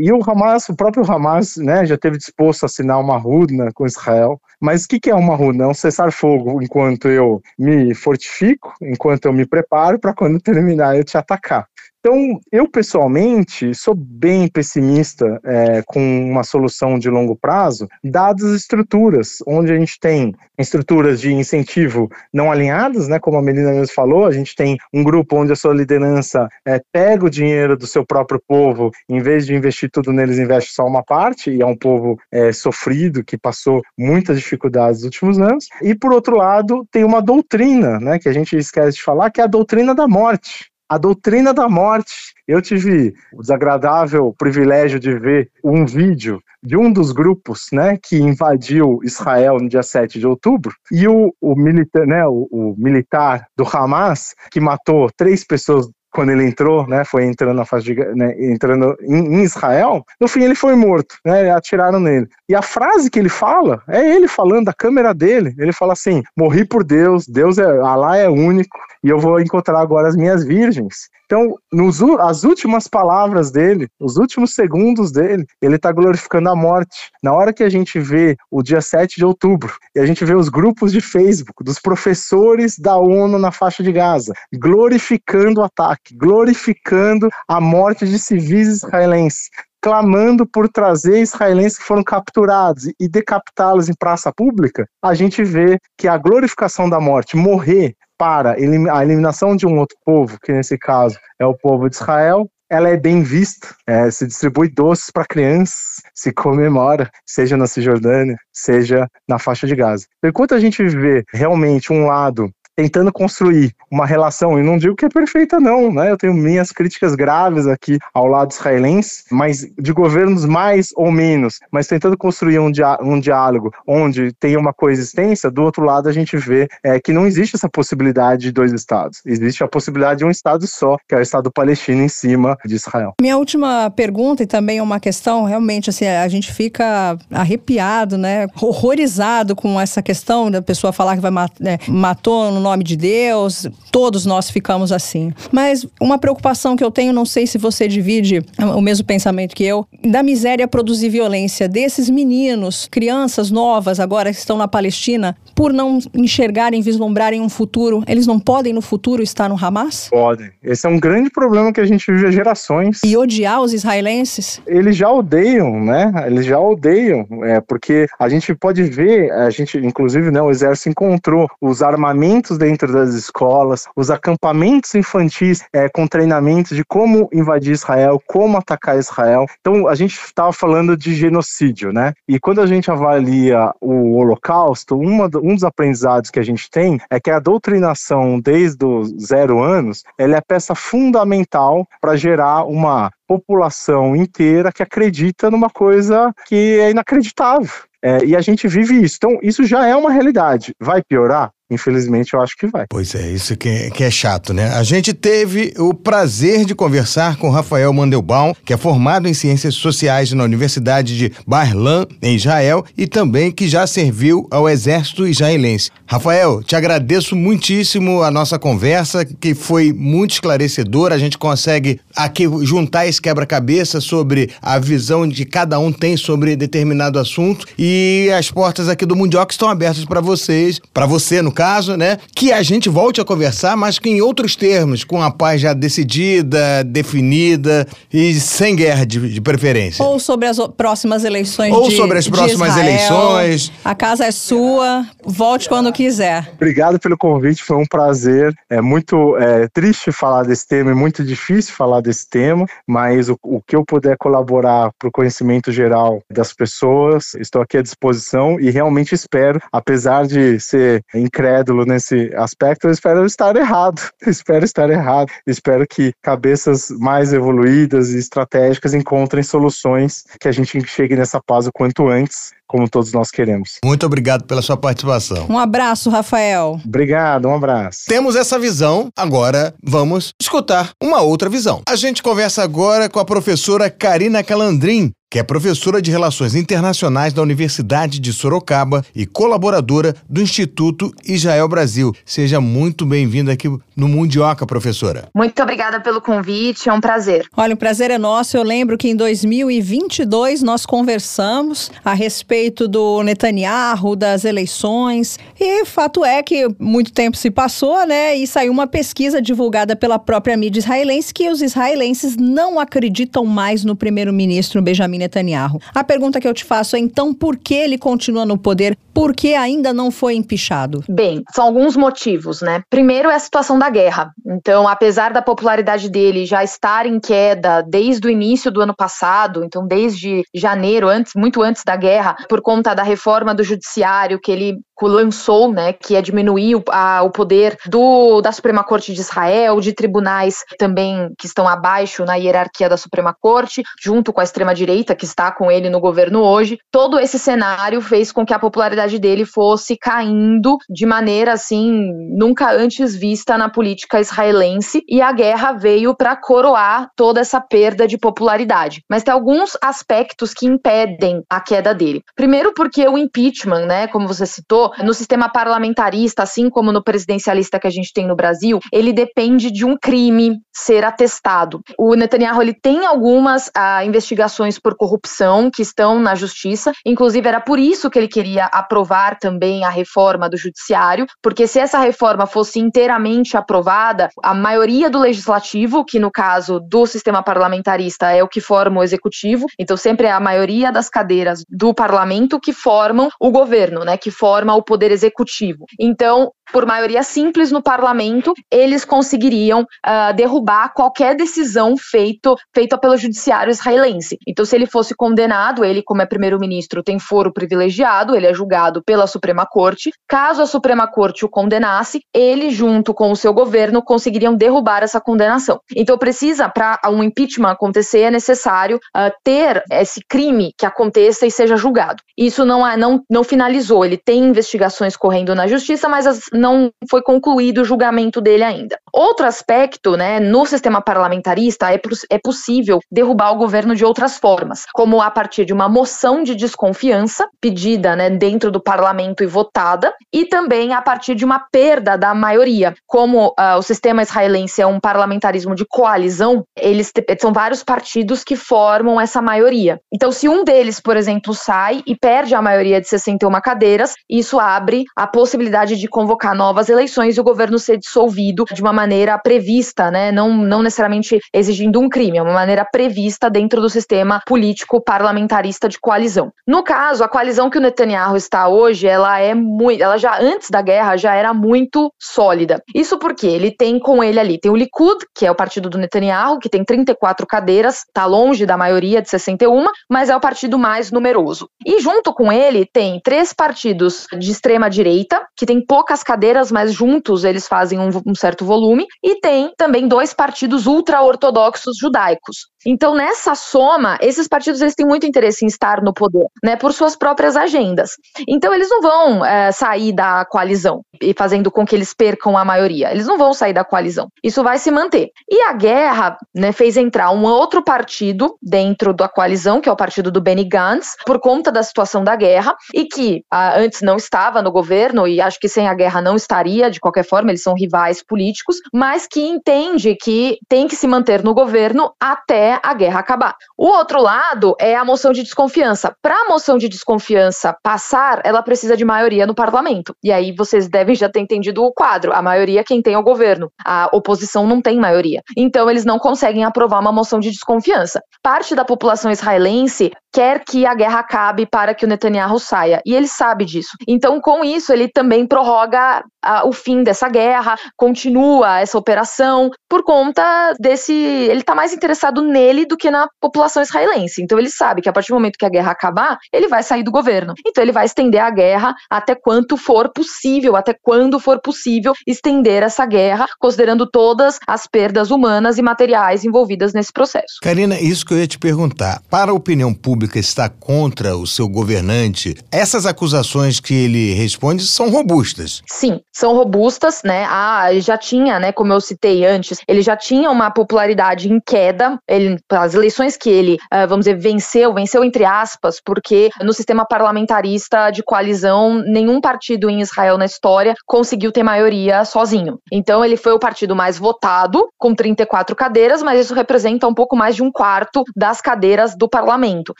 e o Hamas, o próprio Hamas, né, já teve disposto a assinar uma Hudna com Israel. Mas o que, que é uma Hudna? É um cessar-fogo enquanto eu me fortifico, enquanto eu me preparo para quando (laughs) terminar eu te atacar. Então, eu pessoalmente sou bem pessimista é, com uma solução de longo prazo, dadas as estruturas, onde a gente tem estruturas de incentivo não alinhadas, né, como a Melina mesmo falou, a gente tem um grupo onde a sua liderança é, pega o dinheiro do seu próprio povo, em vez de investir tudo neles, investe só uma parte, e é um povo é, sofrido, que passou muitas dificuldades nos últimos anos. E, por outro lado, tem uma doutrina, né, que a gente esquece de falar, que é a doutrina da morte a doutrina da morte. Eu tive o desagradável privilégio de ver um vídeo de um dos grupos né, que invadiu Israel no dia 7 de outubro, e o, o, milita, né, o, o militar do Hamas, que matou três pessoas quando ele entrou, né, foi entrando na fase de, né, entrando em, em, Israel, no fim ele foi morto, né, atiraram nele. E a frase que ele fala é ele falando da câmera dele. Ele fala assim: "Morri por Deus, Deus é, Allah é único e eu vou encontrar agora as minhas virgens". Então, nos, as últimas palavras dele, os últimos segundos dele, ele está glorificando a morte. Na hora que a gente vê o dia 7 de outubro, e a gente vê os grupos de Facebook dos professores da ONU na faixa de Gaza, glorificando o ataque, glorificando a morte de civis israelenses, clamando por trazer israelenses que foram capturados e decapitá-los em praça pública, a gente vê que a glorificação da morte, morrer para a eliminação de um outro povo, que nesse caso é o povo de Israel, ela é bem vista, é, se distribui doces para crianças, se comemora, seja na Cisjordânia, seja na faixa de Gaza. Enquanto a gente vê realmente um lado tentando construir uma relação, e não digo que é perfeita não, né? Eu tenho minhas críticas graves aqui ao lado israelense, mas de governos mais ou menos, mas tentando construir um, diá um diálogo onde tem uma coexistência, do outro lado a gente vê é, que não existe essa possibilidade de dois estados. Existe a possibilidade de um estado só, que é o estado palestino em cima de Israel. Minha última pergunta e também uma questão, realmente, assim, a gente fica arrepiado, né? Horrorizado com essa questão da pessoa falar que vai mat né, matou nome de Deus, todos nós ficamos assim. Mas uma preocupação que eu tenho, não sei se você divide o mesmo pensamento que eu, da miséria produzir violência desses meninos, crianças novas agora que estão na Palestina, por não enxergarem, vislumbrarem um futuro, eles não podem no futuro estar no Hamas? Podem. Esse é um grande problema que a gente vive há gerações. E odiar os israelenses? Eles já odeiam, né? Eles já odeiam, é, porque a gente pode ver, a gente, inclusive, né, o exército encontrou os armamentos dentro das escolas, os acampamentos infantis é, com treinamentos de como invadir Israel, como atacar Israel. Então, a gente estava falando de genocídio, né? E quando a gente avalia o Holocausto, uma, um dos aprendizados que a gente tem é que a doutrinação desde os zero anos, ela é peça fundamental para gerar uma população inteira que acredita numa coisa que é inacreditável. É, e a gente vive isso. Então, isso já é uma realidade. Vai piorar? Infelizmente, eu acho que vai. Pois é, isso que é, que é chato, né? A gente teve o prazer de conversar com Rafael Mandelbaum, que é formado em Ciências Sociais na Universidade de Barlan, em Israel, e também que já serviu ao Exército Israelense. Rafael, te agradeço muitíssimo a nossa conversa, que foi muito esclarecedora. A gente consegue aqui juntar esse quebra-cabeça sobre a visão de cada um tem sobre determinado assunto. E as portas aqui do Mundioca estão abertas para vocês, para você, no caso caso, né? Que a gente volte a conversar, mas que em outros termos, com a paz já decidida, definida e sem guerra de, de preferência. Ou sobre as próximas eleições Ou de, sobre as próximas eleições. A casa é sua, volte quando quiser. Obrigado pelo convite, foi um prazer. É muito é, triste falar desse tema, é muito difícil falar desse tema, mas o, o que eu puder colaborar para o conhecimento geral das pessoas, estou aqui à disposição e realmente espero, apesar de ser incrédulo nesse aspecto, eu espero estar errado. (laughs) espero estar errado. Espero que cabeças mais evoluídas e estratégicas encontrem soluções que a gente chegue nessa paz o quanto antes como todos nós queremos. Muito obrigado pela sua participação. Um abraço, Rafael. Obrigado, um abraço. Temos essa visão, agora vamos escutar uma outra visão. A gente conversa agora com a professora Karina Calandrin, que é professora de Relações Internacionais da Universidade de Sorocaba e colaboradora do Instituto Israel Brasil. Seja muito bem-vinda aqui no Mundioca, professora. Muito obrigada pelo convite, é um prazer. Olha, o prazer é nosso. Eu lembro que em 2022 nós conversamos a respeito do Netanyahu, das eleições, e fato é que muito tempo se passou, né? E saiu uma pesquisa divulgada pela própria mídia israelense que os israelenses não acreditam mais no primeiro-ministro Benjamin Netanyahu. A pergunta que eu te faço é então por que ele continua no poder? Por que ainda não foi empichado? Bem, são alguns motivos, né? Primeiro é a situação da guerra. Então, apesar da popularidade dele já estar em queda desde o início do ano passado, então desde janeiro, antes, muito antes da guerra, por conta da reforma do judiciário que ele lançou, né, que é diminuir o, a, o poder do, da Suprema Corte de Israel, de tribunais também que estão abaixo na hierarquia da Suprema Corte, junto com a extrema-direita que está com ele no governo hoje. Todo esse cenário fez com que a popularidade dele fosse caindo de maneira assim nunca antes vista na política israelense e a guerra veio para coroar toda essa perda de popularidade. Mas tem alguns aspectos que impedem a queda dele. Primeiro porque o impeachment, né, como você citou, no sistema parlamentarista, assim como no presidencialista que a gente tem no Brasil, ele depende de um crime ser atestado. O Netanyahu ele tem algumas ah, investigações por corrupção que estão na justiça, inclusive era por isso que ele queria aprovar também a reforma do judiciário, porque se essa reforma fosse inteiramente aprovada, a maioria do legislativo, que no caso do sistema parlamentarista é o que forma o executivo, então sempre é a maioria das cadeiras do parlamento que formam o governo, né, que forma o poder executivo. Então, por maioria simples no parlamento, eles conseguiriam uh, derrubar qualquer decisão feito, feita pelo judiciário israelense. Então, se ele fosse condenado, ele, como é primeiro-ministro, tem foro privilegiado, ele é julgado pela Suprema Corte. Caso a Suprema Corte o condenasse, ele, junto com o seu governo, conseguiriam derrubar essa condenação. Então, precisa, para um impeachment acontecer, é necessário uh, ter esse crime que aconteça e seja julgado. Isso não, é, não, não finalizou, ele tem investigações correndo na justiça, mas as não foi concluído o julgamento dele ainda. Outro aspecto, né, no sistema parlamentarista é, é possível derrubar o governo de outras formas, como a partir de uma moção de desconfiança pedida, né, dentro do parlamento e votada, e também a partir de uma perda da maioria. Como uh, o sistema israelense é um parlamentarismo de coalizão, eles são vários partidos que formam essa maioria. Então, se um deles, por exemplo, sai e perde a maioria de 61 cadeiras, isso abre a possibilidade de convocar novas eleições e o governo ser dissolvido de uma maneira prevista, né? Não, não necessariamente exigindo um crime, é uma maneira prevista dentro do sistema político parlamentarista de coalizão. No caso, a coalizão que o Netanyahu está hoje, ela é muito, ela já antes da guerra já era muito sólida. Isso porque ele tem com ele ali, tem o Likud, que é o partido do Netanyahu, que tem 34 cadeiras, está longe da maioria de 61, mas é o partido mais numeroso. E junto com ele tem três partidos de extrema direita, que tem poucas cadeiras mas juntos eles fazem um, um certo volume, e tem também dois partidos ultra-ortodoxos judaicos. Então, nessa soma, esses partidos eles têm muito interesse em estar no poder, né, por suas próprias agendas. Então, eles não vão é, sair da coalizão e fazendo com que eles percam a maioria. Eles não vão sair da coalizão. Isso vai se manter. E a guerra, né, fez entrar um outro partido dentro da coalizão, que é o partido do Benny Gantz, por conta da situação da guerra e que ah, antes não estava no governo e acho que sem a guerra não estaria, de qualquer forma, eles são rivais políticos, mas que entende que tem que se manter no governo até a guerra acabar. O outro lado é a moção de desconfiança. Para a moção de desconfiança passar, ela precisa de maioria no parlamento. E aí vocês devem já ter entendido o quadro. A maioria é quem tem o governo. A oposição não tem maioria. Então eles não conseguem aprovar uma moção de desconfiança. Parte da população israelense quer que a guerra acabe para que o Netanyahu saia. E ele sabe disso. Então, com isso, ele também prorroga a, o fim dessa guerra, continua essa operação, por conta desse. Ele está mais interessado nele do que na população israelense. Então, ele sabe que a partir do momento que a guerra acabar, ele vai sair do governo. Então, ele vai estender a guerra até quanto for possível, até quando for possível estender essa guerra, considerando todas as perdas humanas e materiais envolvidas nesse processo. Karina, isso que eu ia te perguntar. Para a opinião pública, está contra o seu governante, essas acusações que ele responde são robustas. Sim, são robustas, né? Ah, já tinha, né, como eu citei antes, ele já tinha uma popularidade em queda, ele, as eleições que ele, uh, vamos dizer, venceu, venceu entre aspas, porque no sistema parlamentarista de coalizão, nenhum partido em Israel na história conseguiu ter maioria sozinho. Então ele foi o partido mais votado, com 34 cadeiras, mas isso representa um pouco mais de um quarto das cadeiras do parlamento.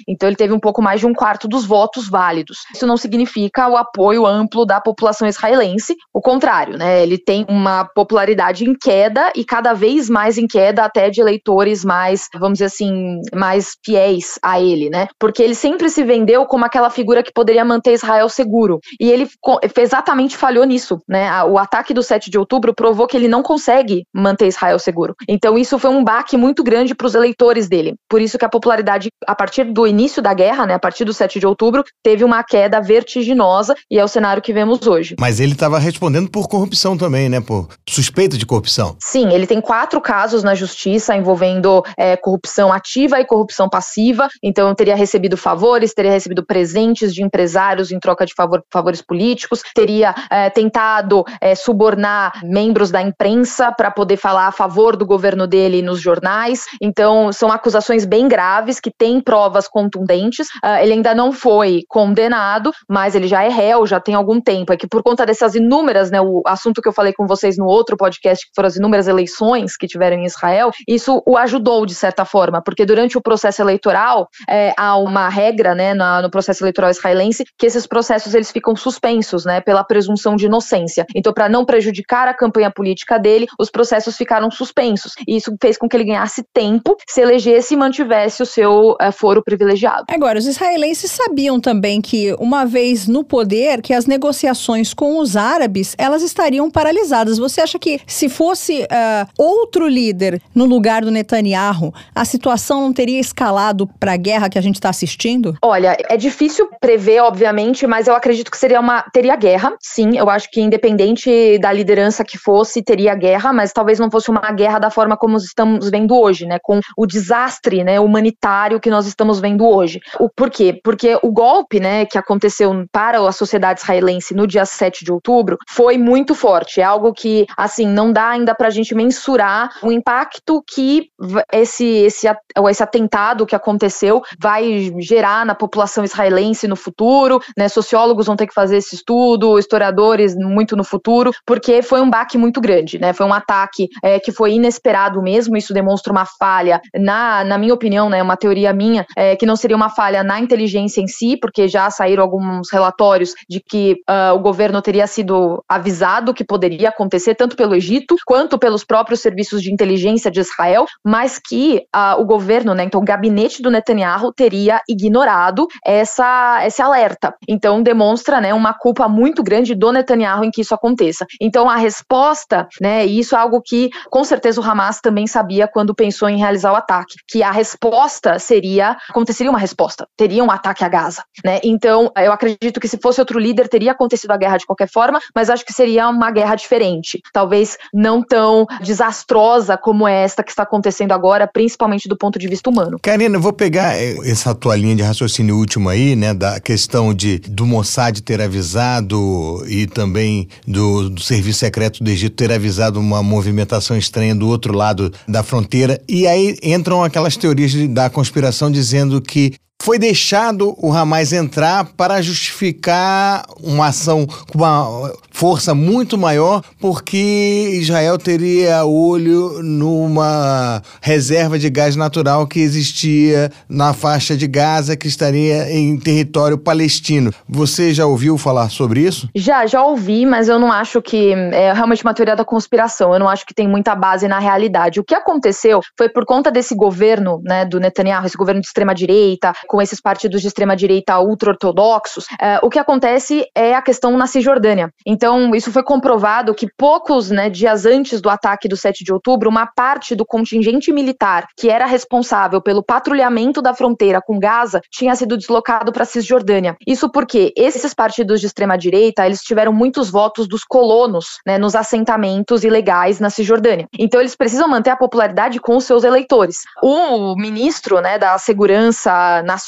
Então ele teve um pouco mais de um quarto dos votos válidos. Isso não significa o apoio amplo da população israelense, o contrário, né? Ele tem uma popularidade em queda e cada vez mais em queda até de eleitores mais, vamos dizer assim, mais fiéis a ele, né? Porque ele sempre se vendeu como aquela figura que poderia manter Israel seguro. E ele exatamente falhou nisso, né? O ataque do 7 de outubro provou que ele não consegue manter Israel seguro. Então isso foi um baque muito grande para os eleitores dele. Por isso que a popularidade a partir do início da guerra, né, a partir do 7 de outubro, teve uma queda vertiginosa e é o cenário que vemos hoje. Mas ele estava respondendo por corrupção também, né? Por suspeita de corrupção. Sim, ele tem quatro casos na justiça envolvendo é, corrupção ativa e corrupção passiva. Então, teria recebido favores, teria recebido presentes de empresários em troca de favor, favores políticos, teria é, tentado é, subornar membros da imprensa para poder falar a favor do governo dele nos jornais. Então, são acusações bem graves que têm provas contundentes. Uh, ele ainda não foi condenado, mas ele já é réu, já tem algum tempo. É que por conta dessas inúmeras, né, o assunto que eu falei com vocês no outro podcast, que foram as inúmeras eleições que tiveram em Israel, isso o ajudou de certa forma, porque durante o processo eleitoral é, há uma regra, né, no processo eleitoral israelense, que esses processos eles ficam suspensos, né, pela presunção de inocência. Então, para não prejudicar a campanha política dele, os processos ficaram suspensos. E isso fez com que ele ganhasse tempo, se elegesse e mantivesse o seu uh, foro privilegiado privilegiado. Agora, os israelenses sabiam também que, uma vez no poder, que as negociações com os árabes, elas estariam paralisadas. Você acha que se fosse uh, outro líder no lugar do Netanyahu, a situação não teria escalado para a guerra que a gente está assistindo? Olha, é difícil prever, obviamente, mas eu acredito que seria uma teria guerra. Sim, eu acho que independente da liderança que fosse, teria guerra, mas talvez não fosse uma guerra da forma como estamos vendo hoje, né, com o desastre, né, humanitário que nós estamos vendo hoje. O por quê? Porque o golpe, né, que aconteceu para a sociedade israelense no dia 7 de outubro foi muito forte. É algo que, assim, não dá ainda para a gente mensurar o impacto que esse, esse, esse atentado que aconteceu vai gerar na população israelense no futuro, né? Sociólogos vão ter que fazer esse estudo, historiadores muito no futuro, porque foi um baque muito grande, né? Foi um ataque é, que foi inesperado mesmo. Isso demonstra uma falha, na, na minha opinião, né? Uma teoria minha, é, que não seria uma falha na inteligência em si, porque já saíram alguns relatórios de que uh, o governo teria sido avisado que poderia acontecer, tanto pelo Egito quanto pelos próprios serviços de inteligência de Israel, mas que o governo, né, então o gabinete do Netanyahu teria ignorado essa, esse alerta. Então demonstra né, uma culpa muito grande do Netanyahu em que isso aconteça. Então a resposta, né, e isso é algo que com certeza o Hamas também sabia quando pensou em realizar o ataque, que a resposta seria acontecer seria uma resposta, teria um ataque a Gaza, né? Então, eu acredito que se fosse outro líder teria acontecido a guerra de qualquer forma, mas acho que seria uma guerra diferente, talvez não tão desastrosa como esta que está acontecendo agora, principalmente do ponto de vista humano. Karina, eu vou pegar eh, essa tua linha de raciocínio último aí, né, da questão de do Mossad ter avisado e também do, do serviço secreto do Egito ter avisado uma movimentação estranha do outro lado da fronteira, e aí entram aquelas teorias da conspiração dizendo que foi deixado o Hamas entrar para justificar uma ação com uma força muito maior, porque Israel teria olho numa reserva de gás natural que existia na faixa de Gaza, que estaria em território palestino. Você já ouviu falar sobre isso? Já, já ouvi, mas eu não acho que é realmente uma teoria da conspiração. Eu não acho que tem muita base na realidade. O que aconteceu foi por conta desse governo, né, do Netanyahu, esse governo de extrema direita, com esses partidos de extrema direita ultra-ortodoxos. É, o que acontece é a questão na Cisjordânia. Então, isso foi comprovado que poucos né, dias antes do ataque do 7 de outubro, uma parte do contingente militar que era responsável pelo patrulhamento da fronteira com Gaza tinha sido deslocado para a Cisjordânia. Isso porque esses partidos de extrema direita, eles tiveram muitos votos dos colonos, né, nos assentamentos ilegais na Cisjordânia. Então eles precisam manter a popularidade com os seus eleitores. O ministro, né, da Segurança Nacional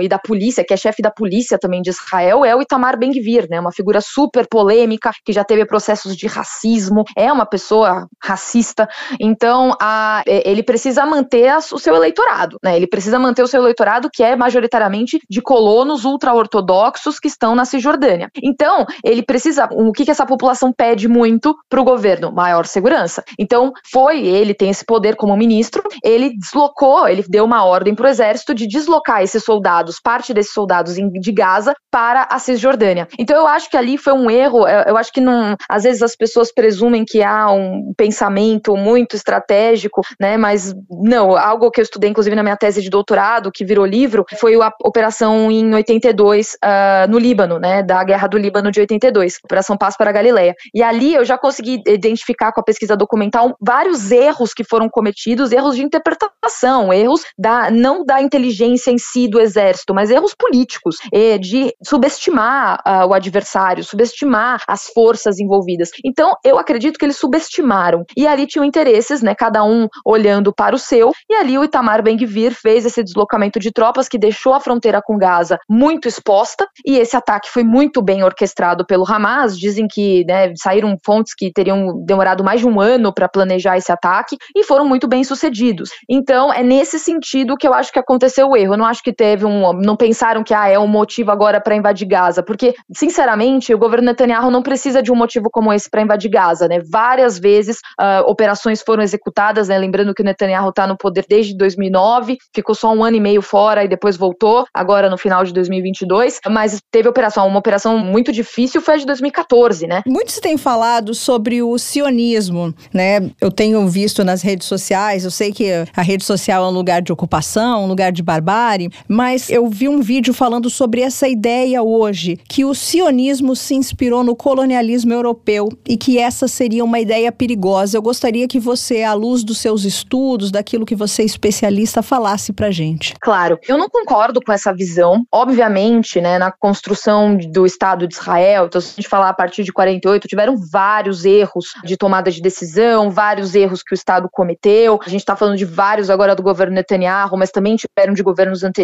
e da Polícia, que é chefe da polícia também de Israel, é o Itamar Ben-Gvir, né, uma figura super polêmica que já teve processos de racismo, é uma pessoa racista. Então a, ele precisa manter a, o seu eleitorado, né? Ele precisa manter o seu eleitorado que é majoritariamente de colonos ultra-ortodoxos que estão na Cisjordânia. Então, ele precisa. O que, que essa população pede muito para o governo? Maior segurança. Então, foi, ele tem esse poder como ministro, ele deslocou, ele deu uma ordem para o exército de deslocar esses soldados, parte desses soldados de Gaza, para a Cisjordânia. Então, eu acho que ali foi um erro. Eu acho que não. Às vezes as pessoas presumem que há um pensamento muito estratégico, né? Mas não, algo que eu estudei, inclusive, na minha tese de doutorado, que virou livro, foi a operação em 82 uh, ah, no Líbano, né? Da guerra do Líbano de 82, Operação Paz para a Galileia. E ali eu já consegui identificar com a pesquisa documental vários erros que foram cometidos, erros de interpretação, erros da não da inteligência em si do exército, mas erros políticos, de subestimar uh, o adversário, subestimar as forças envolvidas. Então, eu acredito que eles subestimaram. E ali tinham interesses, né? Cada um olhando para o seu. E ali o Itamar Ben-Gvir fez esse deslocamento de tropas que deixou a fronteira com Gaza muito exposta. E esse ataque foi muito bem orquestrado pelo Hamas. Dizem que né, saíram fontes que teriam demorado mais de um ano para planejar esse ataque e foram muito bem sucedidos. Então, é nesse sentido que eu acho que aconteceu o erro. Eu não acho que teve um. Não pensaram que ah, é um motivo agora para invadir Gaza, porque, sinceramente, o governo Netanyahu não precisa de um motivo como esse para invadir Gaza, né? Várias vezes uh, operações foram executadas, né? Lembrando que o Netanyahu está no poder desde 2009, ficou só um ano e meio fora e depois voltou, agora no final de 2022, mas teve operação, uma operação muito difícil foi a de 2014, né? Muito se tem falado sobre o sionismo, né? Eu tenho visto nas redes sociais, eu sei que a rede social é um lugar de ocupação, um lugar de barbárie, mas eu vi um vídeo falando sobre essa ideia hoje, que o sionismo se inspirou no colonialismo europeu e que essa seria uma ideia perigosa. Eu gostaria que você, à luz dos seus estudos, daquilo que você é especialista, falasse pra gente. Claro, eu não concordo com essa visão. Obviamente, né, na construção do Estado de Israel, então se a gente falar a partir de 48, tiveram vários erros de tomada de decisão, vários erros que o Estado cometeu. A gente está falando de vários agora do governo Netanyahu, mas também tiveram de governos anteriores.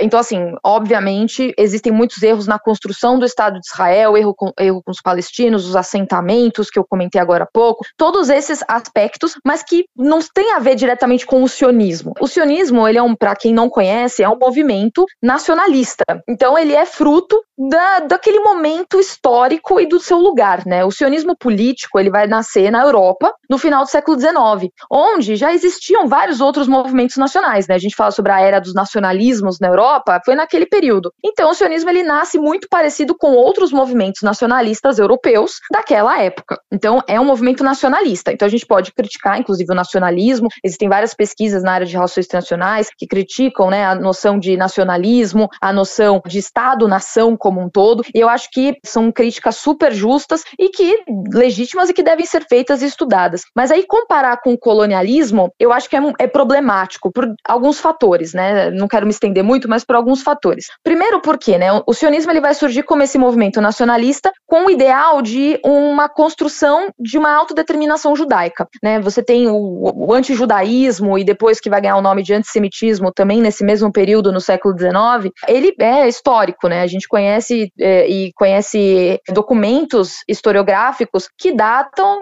Então, assim, obviamente, existem muitos erros na construção do Estado de Israel, erro com, erro com os palestinos, os assentamentos que eu comentei agora há pouco, todos esses aspectos, mas que não tem a ver diretamente com o sionismo. O sionismo, ele é um, para quem não conhece, é um movimento nacionalista. Então ele é fruto da, daquele momento histórico e do seu lugar, né? O sionismo político, ele vai nascer na Europa no final do século XIX, onde já existiam vários outros movimentos nacionais, né? A gente fala sobre a era dos nacionalismos na Europa, foi naquele período. Então o sionismo ele nasce muito parecido com outros movimentos nacionalistas europeus daquela época. Então é um movimento nacionalista. Então a gente pode criticar, inclusive, o nacionalismo. Existem várias pesquisas na área de relações internacionais que criticam, né, a noção de nacionalismo, a noção de Estado-nação como um todo. E eu acho que são críticas super justas e que legítimas e que devem ser feitas e estudadas. Mas aí comparar com o colonialismo, eu acho que é, é problemático por alguns fatores, né? Não quero me estender muito, mas por alguns fatores. Primeiro porque, né, o sionismo ele vai surgir como esse movimento nacionalista com o ideal de uma construção de uma autodeterminação judaica. Né? Você tem o, o antijudaísmo e depois que vai ganhar o nome de antissemitismo também nesse mesmo período, no século XIX, ele é histórico, né? A gente conhece é, e conhece documentos historiográficos que datam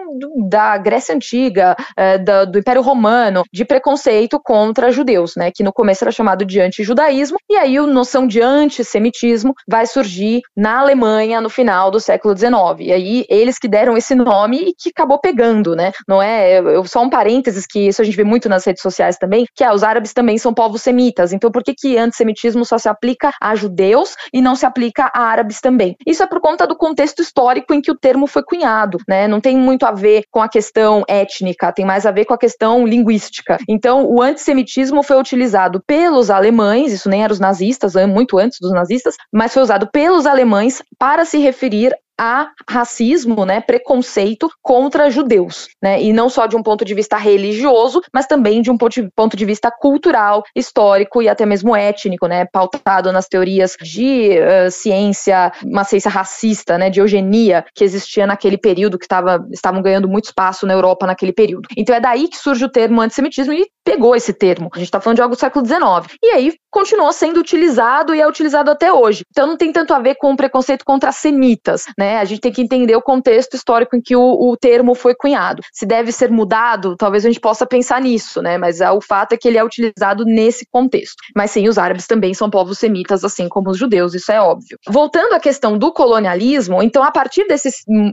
da Grécia Antiga, é, da, do Império Romano, de preconceito contra judeus, né? Que no começo era chamado de antijudaísmo, e aí a noção de antissemitismo vai surgir na Alemanha no final do século XIX. E aí eles que deram esse nome e que acabou pegando, né? Não é? Eu, só um parênteses que isso a gente vê muito nas redes sociais também, que é os árabes também são povos semitas. Então por que que antissemitismo só se aplica a judeus e não se aplica a árabes também? Isso é por conta do contexto histórico em que o termo foi cunhado, né? Não tem muito a ver com a questão étnica, tem mais a ver com a questão linguística. Então o antissemitismo foi utilizado pelos alemães, isso nem era os nazistas, muito antes dos nazistas, mas foi usado pelos alemães para se referir a racismo, né, preconceito contra judeus, né, e não só de um ponto de vista religioso, mas também de um ponto de vista cultural, histórico e até mesmo étnico, né, pautado nas teorias de uh, ciência, uma ciência racista, né, de eugenia que existia naquele período que tava, estavam ganhando muito espaço na Europa naquele período. Então é daí que surge o termo antissemitismo e pegou esse termo. A gente está falando de algo do século XIX. E aí continuou sendo utilizado e é utilizado até hoje. Então não tem tanto a ver com o preconceito contra semitas, né? Né? A gente tem que entender o contexto histórico em que o, o termo foi cunhado. Se deve ser mudado, talvez a gente possa pensar nisso, né? Mas o fato é que ele é utilizado nesse contexto. Mas sim, os árabes também são povos semitas, assim como os judeus, isso é óbvio. Voltando à questão do colonialismo, então, a partir desse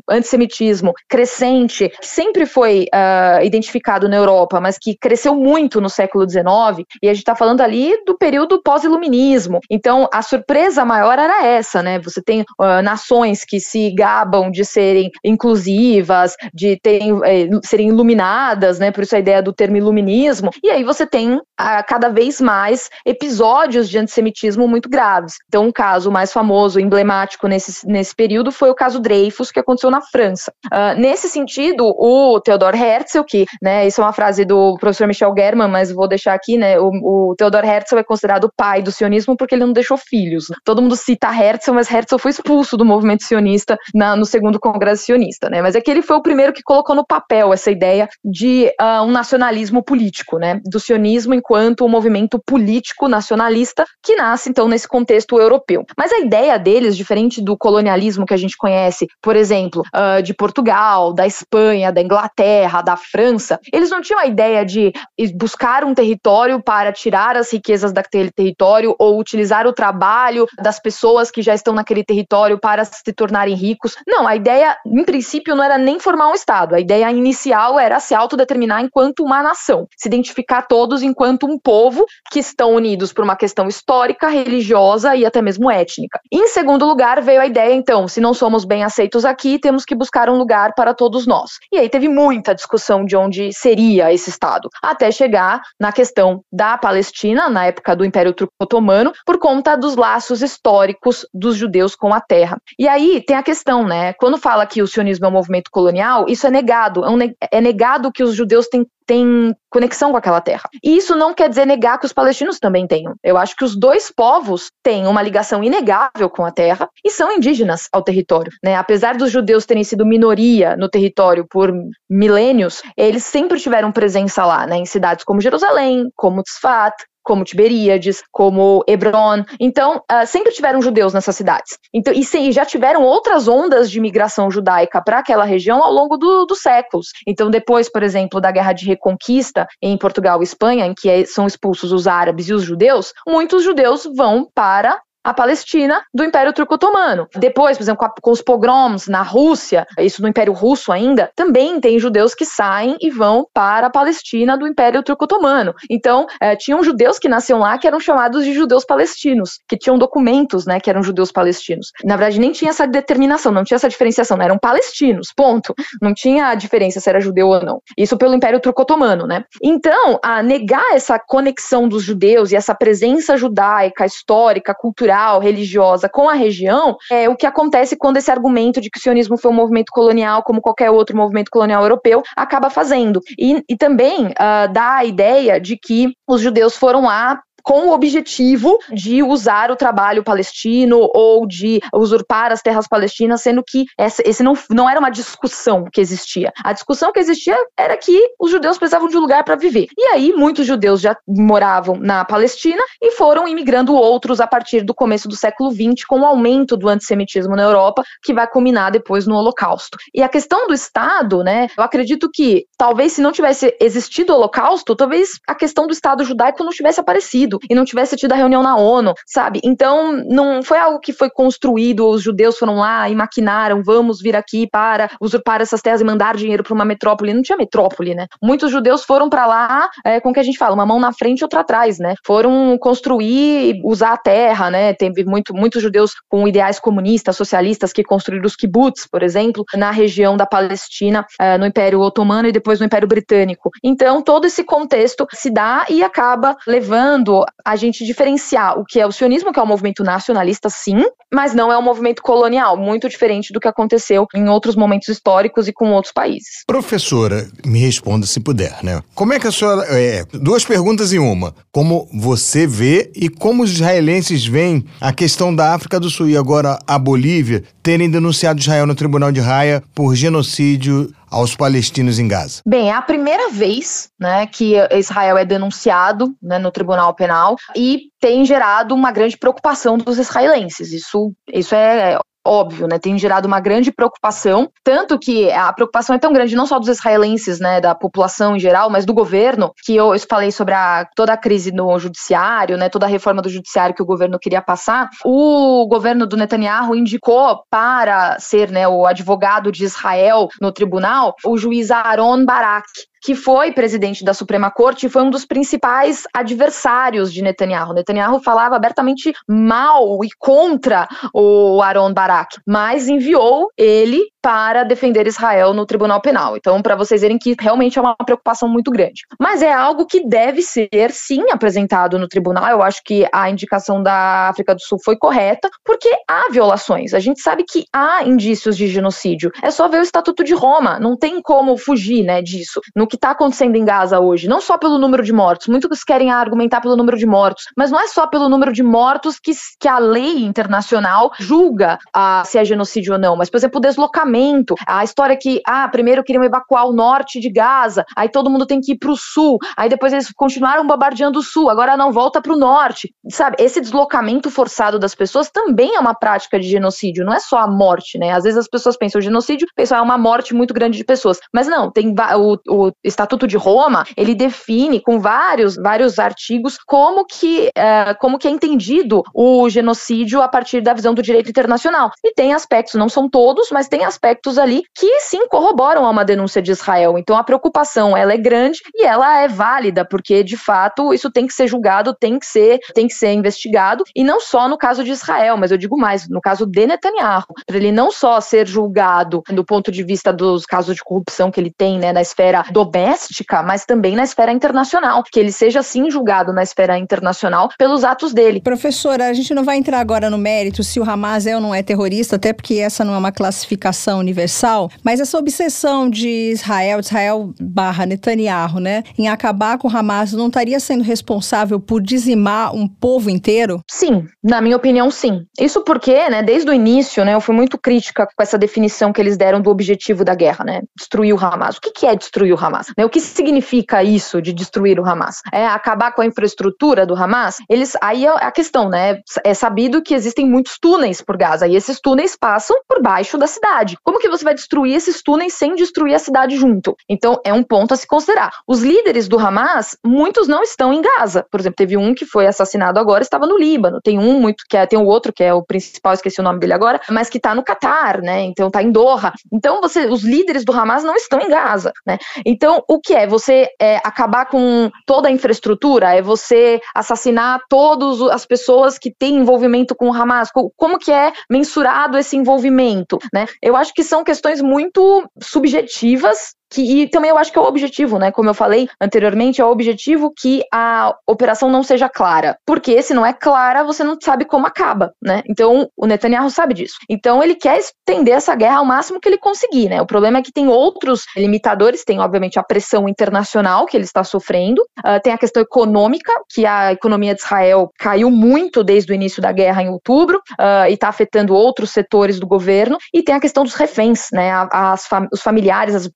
antissemitismo crescente, que sempre foi uh, identificado na Europa, mas que cresceu muito no século XIX, e a gente está falando ali do período pós-iluminismo. Então, a surpresa maior era essa, né? Você tem uh, nações que se gabam de serem inclusivas, de terem, é, serem iluminadas, né? Por isso a ideia do termo iluminismo. E aí você tem a, cada vez mais episódios de antissemitismo muito graves. Então, um caso mais famoso, emblemático nesse, nesse período foi o caso Dreyfus, que aconteceu na França. Uh, nesse sentido, o Theodor Herzl, que, né, isso é uma frase do professor Michel German, mas vou deixar aqui, né, o, o Theodor Herzl é considerado o pai do sionismo porque ele não deixou filhos. Todo mundo cita Herzl, mas Herzl foi expulso do movimento sionista na, no segundo congresso sionista, né? Mas é que ele foi o primeiro que colocou no papel essa ideia de uh, um nacionalismo político, né? Do sionismo enquanto um movimento político nacionalista que nasce então nesse contexto europeu. Mas a ideia deles, diferente do colonialismo que a gente conhece, por exemplo, uh, de Portugal, da Espanha, da Inglaterra, da França, eles não tinham a ideia de buscar um território para tirar as riquezas daquele território ou utilizar o trabalho das pessoas que já estão naquele território para se tornarem ricos. Não, a ideia, em princípio, não era nem formar um Estado. A ideia inicial era se autodeterminar enquanto uma nação, se identificar todos enquanto um povo que estão unidos por uma questão histórica, religiosa e até mesmo étnica. Em segundo lugar, veio a ideia, então, se não somos bem aceitos aqui, temos que buscar um lugar para todos nós. E aí teve muita discussão de onde seria esse Estado, até chegar na questão da Palestina, na época do Império Turco Otomano, por conta dos laços históricos dos judeus com a terra. E aí tem a questão, né? Quando fala que o sionismo é um movimento colonial, isso é negado. É, um, é negado que os judeus têm têm conexão com aquela terra. E isso não quer dizer negar que os palestinos também tenham. Eu acho que os dois povos têm uma ligação inegável com a terra e são indígenas ao território. Né? Apesar dos judeus terem sido minoria no território por milênios, eles sempre tiveram presença lá, né? em cidades como Jerusalém, como Tzfat, como Tiberíades, como Hebron. Então, uh, sempre tiveram judeus nessas cidades. Então, e, sim, já tiveram outras ondas de migração judaica para aquela região ao longo do, dos séculos. Então, depois, por exemplo, da Guerra de Reconquista em Portugal e Espanha, em que é, são expulsos os árabes e os judeus, muitos judeus vão para a Palestina do Império Turco-Otomano. Depois, por exemplo, com os pogroms na Rússia, isso no Império Russo ainda, também tem judeus que saem e vão para a Palestina do Império Turco-Otomano. Então, eh, tinham judeus que nasciam lá que eram chamados de judeus palestinos, que tinham documentos, né, que eram judeus palestinos. Na verdade, nem tinha essa determinação, não tinha essa diferenciação, né, eram palestinos, ponto. Não tinha a diferença se era judeu ou não. Isso pelo Império Turco-Otomano, né? Então, a negar essa conexão dos judeus e essa presença judaica, histórica, cultural cultural, religiosa com a região, é o que acontece quando esse argumento de que o sionismo foi um movimento colonial, como qualquer outro movimento colonial europeu, acaba fazendo. E, e também uh, dá a ideia de que os judeus foram lá com o objetivo de usar o trabalho palestino ou de usurpar as terras palestinas, sendo que essa, esse não, não era uma discussão que existia. A discussão que existia era que os judeus precisavam de um lugar para viver. E aí muitos judeus já moravam na Palestina e foram imigrando outros a partir do começo do século XX, com o aumento do antissemitismo na Europa, que vai culminar depois no Holocausto. E a questão do Estado, né, eu acredito que talvez se não tivesse existido o Holocausto, talvez a questão do Estado judaico não tivesse aparecido e não tivesse tido a reunião na ONU, sabe? Então, não foi algo que foi construído, os judeus foram lá e maquinaram, vamos vir aqui para usurpar essas terras e mandar dinheiro para uma metrópole. Não tinha metrópole, né? Muitos judeus foram para lá, é, com o que a gente fala, uma mão na frente e outra atrás, né? Foram construir, usar a terra, né? Teve muito, muitos judeus com ideais comunistas, socialistas, que construíram os kibbutz, por exemplo, na região da Palestina, é, no Império Otomano e depois no Império Britânico. Então, todo esse contexto se dá e acaba levando a gente diferenciar o que é o sionismo, que é um movimento nacionalista, sim, mas não é um movimento colonial, muito diferente do que aconteceu em outros momentos históricos e com outros países. Professora, me responda se puder, né? Como é que a senhora. É, duas perguntas em uma. Como você vê e como os israelenses veem a questão da África do Sul e agora a Bolívia terem denunciado Israel no Tribunal de Haia por genocídio aos palestinos em Gaza? Bem, é a primeira vez né, que Israel é denunciado né, no Tribunal Penal e tem gerado uma grande preocupação dos israelenses. Isso, isso é óbvio, né, tem gerado uma grande preocupação, tanto que a preocupação é tão grande não só dos israelenses, né, da população em geral, mas do governo, que eu, falei sobre a, toda a crise no judiciário, né, toda a reforma do judiciário que o governo queria passar, o governo do Netanyahu indicou para ser, né, o advogado de Israel no tribunal, o juiz Aaron Barak, que foi presidente da Suprema Corte e foi um dos principais adversários de Netanyahu. Netanyahu falava abertamente mal e contra o Aaron Barak, mas enviou ele para defender Israel no Tribunal Penal. Então, para vocês verem que realmente é uma preocupação muito grande. Mas é algo que deve ser, sim, apresentado no tribunal. Eu acho que a indicação da África do Sul foi correta, porque há violações. A gente sabe que há indícios de genocídio. É só ver o Estatuto de Roma. Não tem como fugir né, disso. No que está acontecendo em Gaza hoje, não só pelo número de mortos, muitos querem argumentar pelo número de mortos, mas não é só pelo número de mortos que, que a lei internacional julga ah, se é genocídio ou não, mas, por exemplo, o deslocamento, a história que, ah, primeiro queriam evacuar o norte de Gaza, aí todo mundo tem que ir para o sul, aí depois eles continuaram bombardeando o sul, agora não volta para o norte, sabe? Esse deslocamento forçado das pessoas também é uma prática de genocídio, não é só a morte, né? Às vezes as pessoas pensam genocídio, pensam é uma morte muito grande de pessoas, mas não, tem o, o Estatuto de Roma, ele define com vários, vários artigos como que, é, como que é entendido o genocídio a partir da visão do direito internacional. E tem aspectos, não são todos, mas tem aspectos ali que sim corroboram a uma denúncia de Israel. Então a preocupação ela é grande e ela é válida, porque de fato isso tem que ser julgado, tem que ser, tem que ser investigado, e não só no caso de Israel, mas eu digo mais, no caso de Netanyahu, para ele não só ser julgado do ponto de vista dos casos de corrupção que ele tem né, na esfera doméstica, doméstica, mas também na esfera internacional, que ele seja sim julgado na esfera internacional pelos atos dele. Professora, a gente não vai entrar agora no mérito se o Hamas é ou não é terrorista, até porque essa não é uma classificação universal, mas essa obsessão de Israel, de Israel barra Netanyahu, né, em acabar com o Hamas, não estaria sendo responsável por dizimar um povo inteiro? Sim, na minha opinião, sim. Isso porque, né, desde o início, né, eu fui muito crítica com essa definição que eles deram do objetivo da guerra, né, destruir o Hamas. O que, que é destruir o Hamas? Né? O que significa isso de destruir o Hamas? É acabar com a infraestrutura do Hamas? Eles, aí é a questão, né? É sabido que existem muitos túneis por Gaza e esses túneis passam por baixo da cidade. Como que você vai destruir esses túneis sem destruir a cidade junto? Então é um ponto a se considerar. Os líderes do Hamas, muitos não estão em Gaza. Por exemplo, teve um que foi assassinado agora, estava no Líbano. Tem um muito que é, tem o outro que é o principal, esqueci o nome dele agora, mas que está no Catar, né? Então está em Doha. Então você, os líderes do Hamas não estão em Gaza, né? Então o que é? Você é, acabar com toda a infraestrutura? É você assassinar todas as pessoas que têm envolvimento com o Hamas? Como que é mensurado esse envolvimento? Né? Eu acho que são questões muito subjetivas que e também eu acho que é o objetivo, né? Como eu falei anteriormente, é o objetivo que a operação não seja clara, porque se não é clara, você não sabe como acaba, né? Então o Netanyahu sabe disso. Então ele quer estender essa guerra ao máximo que ele conseguir, né? O problema é que tem outros limitadores, tem obviamente a pressão internacional que ele está sofrendo, uh, tem a questão econômica, que a economia de Israel caiu muito desde o início da guerra em outubro uh, e está afetando outros setores do governo, e tem a questão dos reféns, né? As, os familiares as,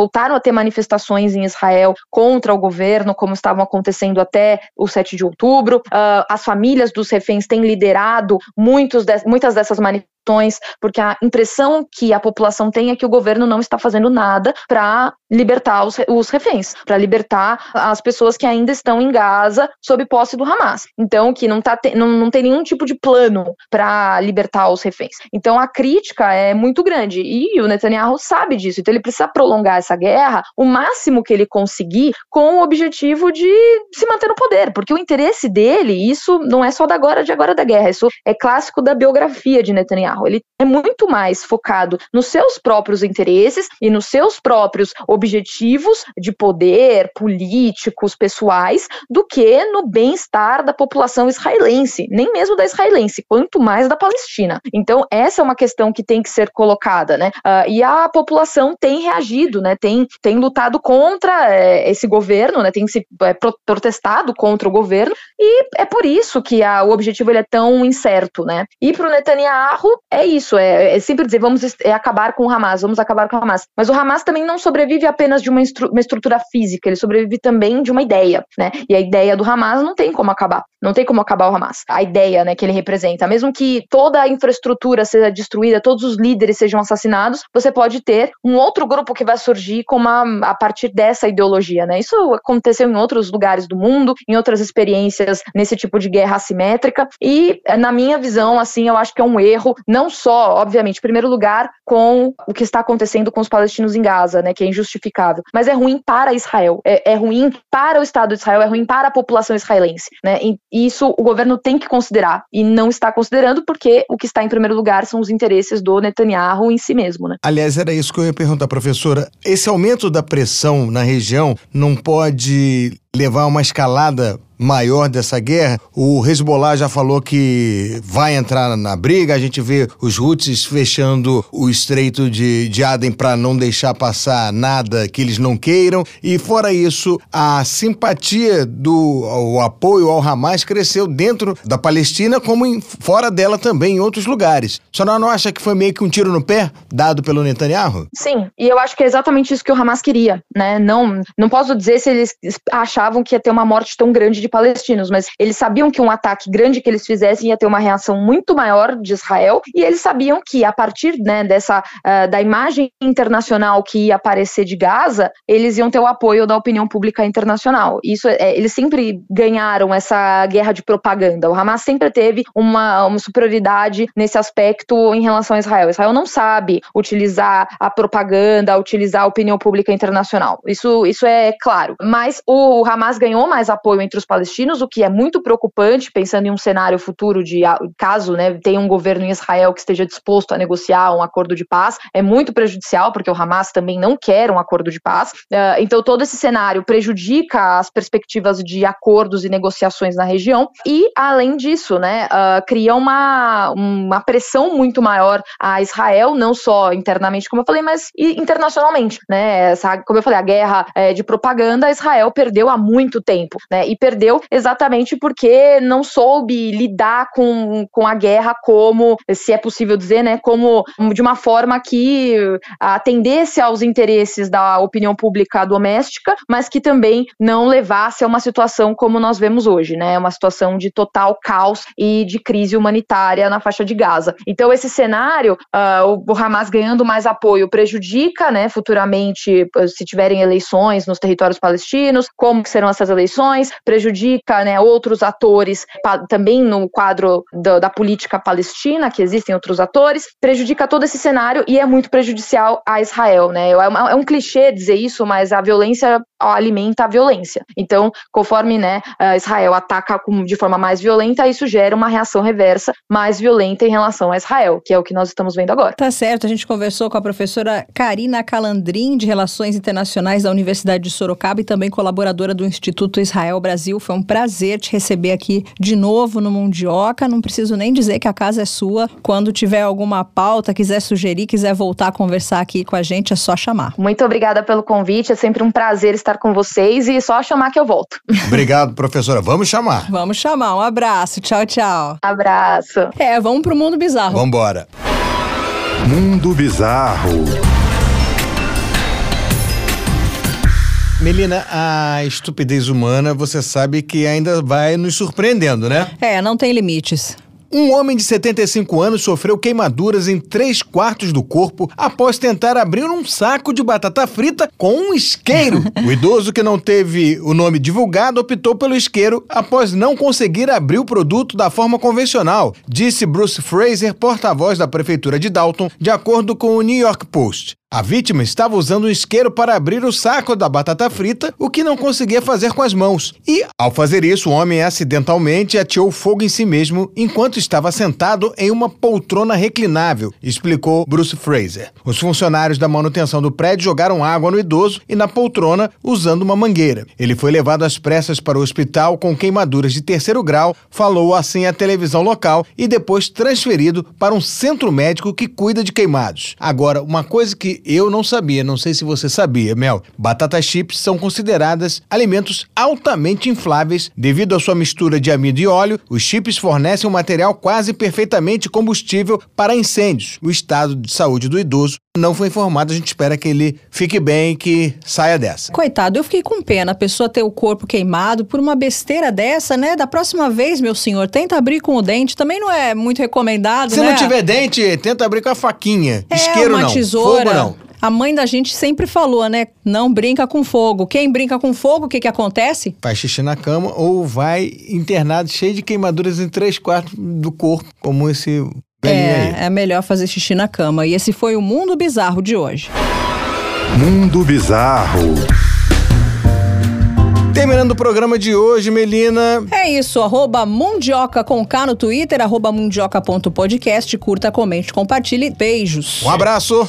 voltaram a ter manifestações em Israel contra o governo, como estavam acontecendo até o 7 de outubro. Uh, as famílias dos reféns têm liderado muitos de, muitas dessas manifestações porque a impressão que a população tem é que o governo não está fazendo nada para libertar os, os reféns, para libertar as pessoas que ainda estão em Gaza sob posse do Hamas. Então, que não, tá te, não, não tem nenhum tipo de plano para libertar os reféns. Então, a crítica é muito grande e o Netanyahu sabe disso. Então, ele precisa prolongar essa guerra o máximo que ele conseguir com o objetivo de se manter no poder, porque o interesse dele, isso não é só da agora de agora da guerra, isso é clássico da biografia de Netanyahu. Netanyahu. Ele é muito mais focado nos seus próprios interesses e nos seus próprios objetivos de poder, políticos, pessoais, do que no bem-estar da população israelense, nem mesmo da israelense, quanto mais da Palestina. Então, essa é uma questão que tem que ser colocada, né? Uh, e a população tem reagido, né? Tem, tem lutado contra é, esse governo, né? Tem se é, protestado contra o governo, e é por isso que a, o objetivo ele é tão incerto, né? E para o Netanyahu, é isso, é, é sempre dizer, vamos é acabar com o Hamas, vamos acabar com o Hamas. Mas o Hamas também não sobrevive apenas de uma, uma estrutura física, ele sobrevive também de uma ideia, né? E a ideia do Hamas não tem como acabar, não tem como acabar o Hamas. A ideia, né, que ele representa, mesmo que toda a infraestrutura seja destruída, todos os líderes sejam assassinados, você pode ter um outro grupo que vai surgir com uma, a partir dessa ideologia, né? Isso aconteceu em outros lugares do mundo, em outras experiências nesse tipo de guerra assimétrica, e na minha visão, assim, eu acho que é um erro, não não só, obviamente, em primeiro lugar, com o que está acontecendo com os palestinos em Gaza, né, que é injustificável, mas é ruim para Israel, é, é ruim para o Estado de Israel, é ruim para a população israelense, né, e isso o governo tem que considerar e não está considerando porque o que está em primeiro lugar são os interesses do Netanyahu em si mesmo, né. Aliás, era isso que eu ia perguntar, professora. Esse aumento da pressão na região não pode levar uma escalada maior dessa guerra. O Hezbollah já falou que vai entrar na briga. A gente vê os Houthis fechando o estreito de, de Aden para não deixar passar nada que eles não queiram. E fora isso, a simpatia do o apoio ao Hamas cresceu dentro da Palestina, como em, fora dela também, em outros lugares. Só não acha que foi meio que um tiro no pé dado pelo Netanyahu? Sim, e eu acho que é exatamente isso que o Hamas queria, né? Não, não posso dizer se eles achavam que ia ter uma morte tão grande de palestinos, mas eles sabiam que um ataque grande que eles fizessem ia ter uma reação muito maior de Israel, e eles sabiam que a partir né, dessa uh, da imagem internacional que ia aparecer de Gaza, eles iam ter o apoio da opinião pública internacional. Isso é, eles sempre ganharam essa guerra de propaganda. O Hamas sempre teve uma, uma superioridade nesse aspecto em relação a Israel. Israel não sabe utilizar a propaganda, utilizar a opinião pública internacional. Isso, isso é claro. Mas o Hamas ganhou mais apoio entre os palestinos, o que é muito preocupante, pensando em um cenário futuro de caso né, tenha um governo em Israel que esteja disposto a negociar um acordo de paz, é muito prejudicial, porque o Hamas também não quer um acordo de paz. Uh, então, todo esse cenário prejudica as perspectivas de acordos e negociações na região, e, além disso, né, uh, cria uma, uma pressão muito maior a Israel, não só internamente, como eu falei, mas internacionalmente. Né? Essa, como eu falei, a guerra é, de propaganda, Israel perdeu há muito tempo, né? E perdeu exatamente porque não soube lidar com, com a guerra como, se é possível dizer, né, como de uma forma que atendesse aos interesses da opinião pública doméstica, mas que também não levasse a uma situação como nós vemos hoje, né? Uma situação de total caos e de crise humanitária na faixa de Gaza. Então, esse cenário, uh, o Hamas ganhando mais apoio prejudica, né, futuramente, se tiverem eleições nos territórios palestinos, como serão essas eleições, prejudica né, outros atores também no quadro do, da política palestina, que existem outros atores, prejudica todo esse cenário e é muito prejudicial a Israel. Né? É, é um clichê dizer isso, mas a violência alimenta a violência. Então, conforme né, Israel ataca de forma mais violenta, isso gera uma reação reversa mais violenta em relação a Israel, que é o que nós estamos vendo agora. Tá certo, a gente conversou com a professora Karina Calandrin, de Relações Internacionais da Universidade de Sorocaba e também colaboradora do Instituto Israel Brasil. Foi um prazer te receber aqui de novo no Mundioca. Não preciso nem dizer que a casa é sua. Quando tiver alguma pauta, quiser sugerir, quiser voltar a conversar aqui com a gente, é só chamar. Muito obrigada pelo convite, é sempre um prazer estar com vocês e só chamar que eu volto. (laughs) Obrigado, professora. Vamos chamar. Vamos chamar. Um abraço. Tchau, tchau. Abraço. É, vamos pro mundo bizarro. Vambora. Mundo Bizarro. Melina, a estupidez humana, você sabe que ainda vai nos surpreendendo, né? É, não tem limites. Um homem de 75 anos sofreu queimaduras em três quartos do corpo após tentar abrir um saco de batata frita com um isqueiro. (laughs) o idoso, que não teve o nome divulgado, optou pelo isqueiro após não conseguir abrir o produto da forma convencional, disse Bruce Fraser, porta-voz da prefeitura de Dalton, de acordo com o New York Post. A vítima estava usando um isqueiro para abrir o saco da batata frita, o que não conseguia fazer com as mãos. E, ao fazer isso, o homem acidentalmente ateou fogo em si mesmo enquanto estava sentado em uma poltrona reclinável, explicou Bruce Fraser. Os funcionários da manutenção do prédio jogaram água no idoso e na poltrona usando uma mangueira. Ele foi levado às pressas para o hospital com queimaduras de terceiro grau, falou assim à televisão local e depois transferido para um centro médico que cuida de queimados. Agora, uma coisa que eu não sabia, não sei se você sabia, Mel. Batatas chips são consideradas alimentos altamente infláveis devido à sua mistura de amido e óleo. Os chips fornecem um material quase perfeitamente combustível para incêndios. O estado de saúde do idoso não foi informado, a gente espera que ele fique bem, que saia dessa. Coitado, eu fiquei com pena a pessoa ter o corpo queimado por uma besteira dessa, né? Da próxima vez, meu senhor, tenta abrir com o dente, também não é muito recomendado, Se né? não tiver dente, tenta abrir com a faquinha. É, Isqueiro uma não, tesoura. fogo não. A mãe da gente sempre falou, né? Não brinca com fogo. Quem brinca com fogo, o que que acontece? Faz xixi na cama ou vai internado cheio de queimaduras em três quartos do corpo, como esse. É, é melhor fazer xixi na cama. E esse foi o Mundo Bizarro de hoje. Mundo Bizarro. Terminando o programa de hoje, Melina. É isso, arroba Mundioca com K no Twitter, arroba mundioca.podcast. Curta, comente, compartilhe. Beijos. Um abraço.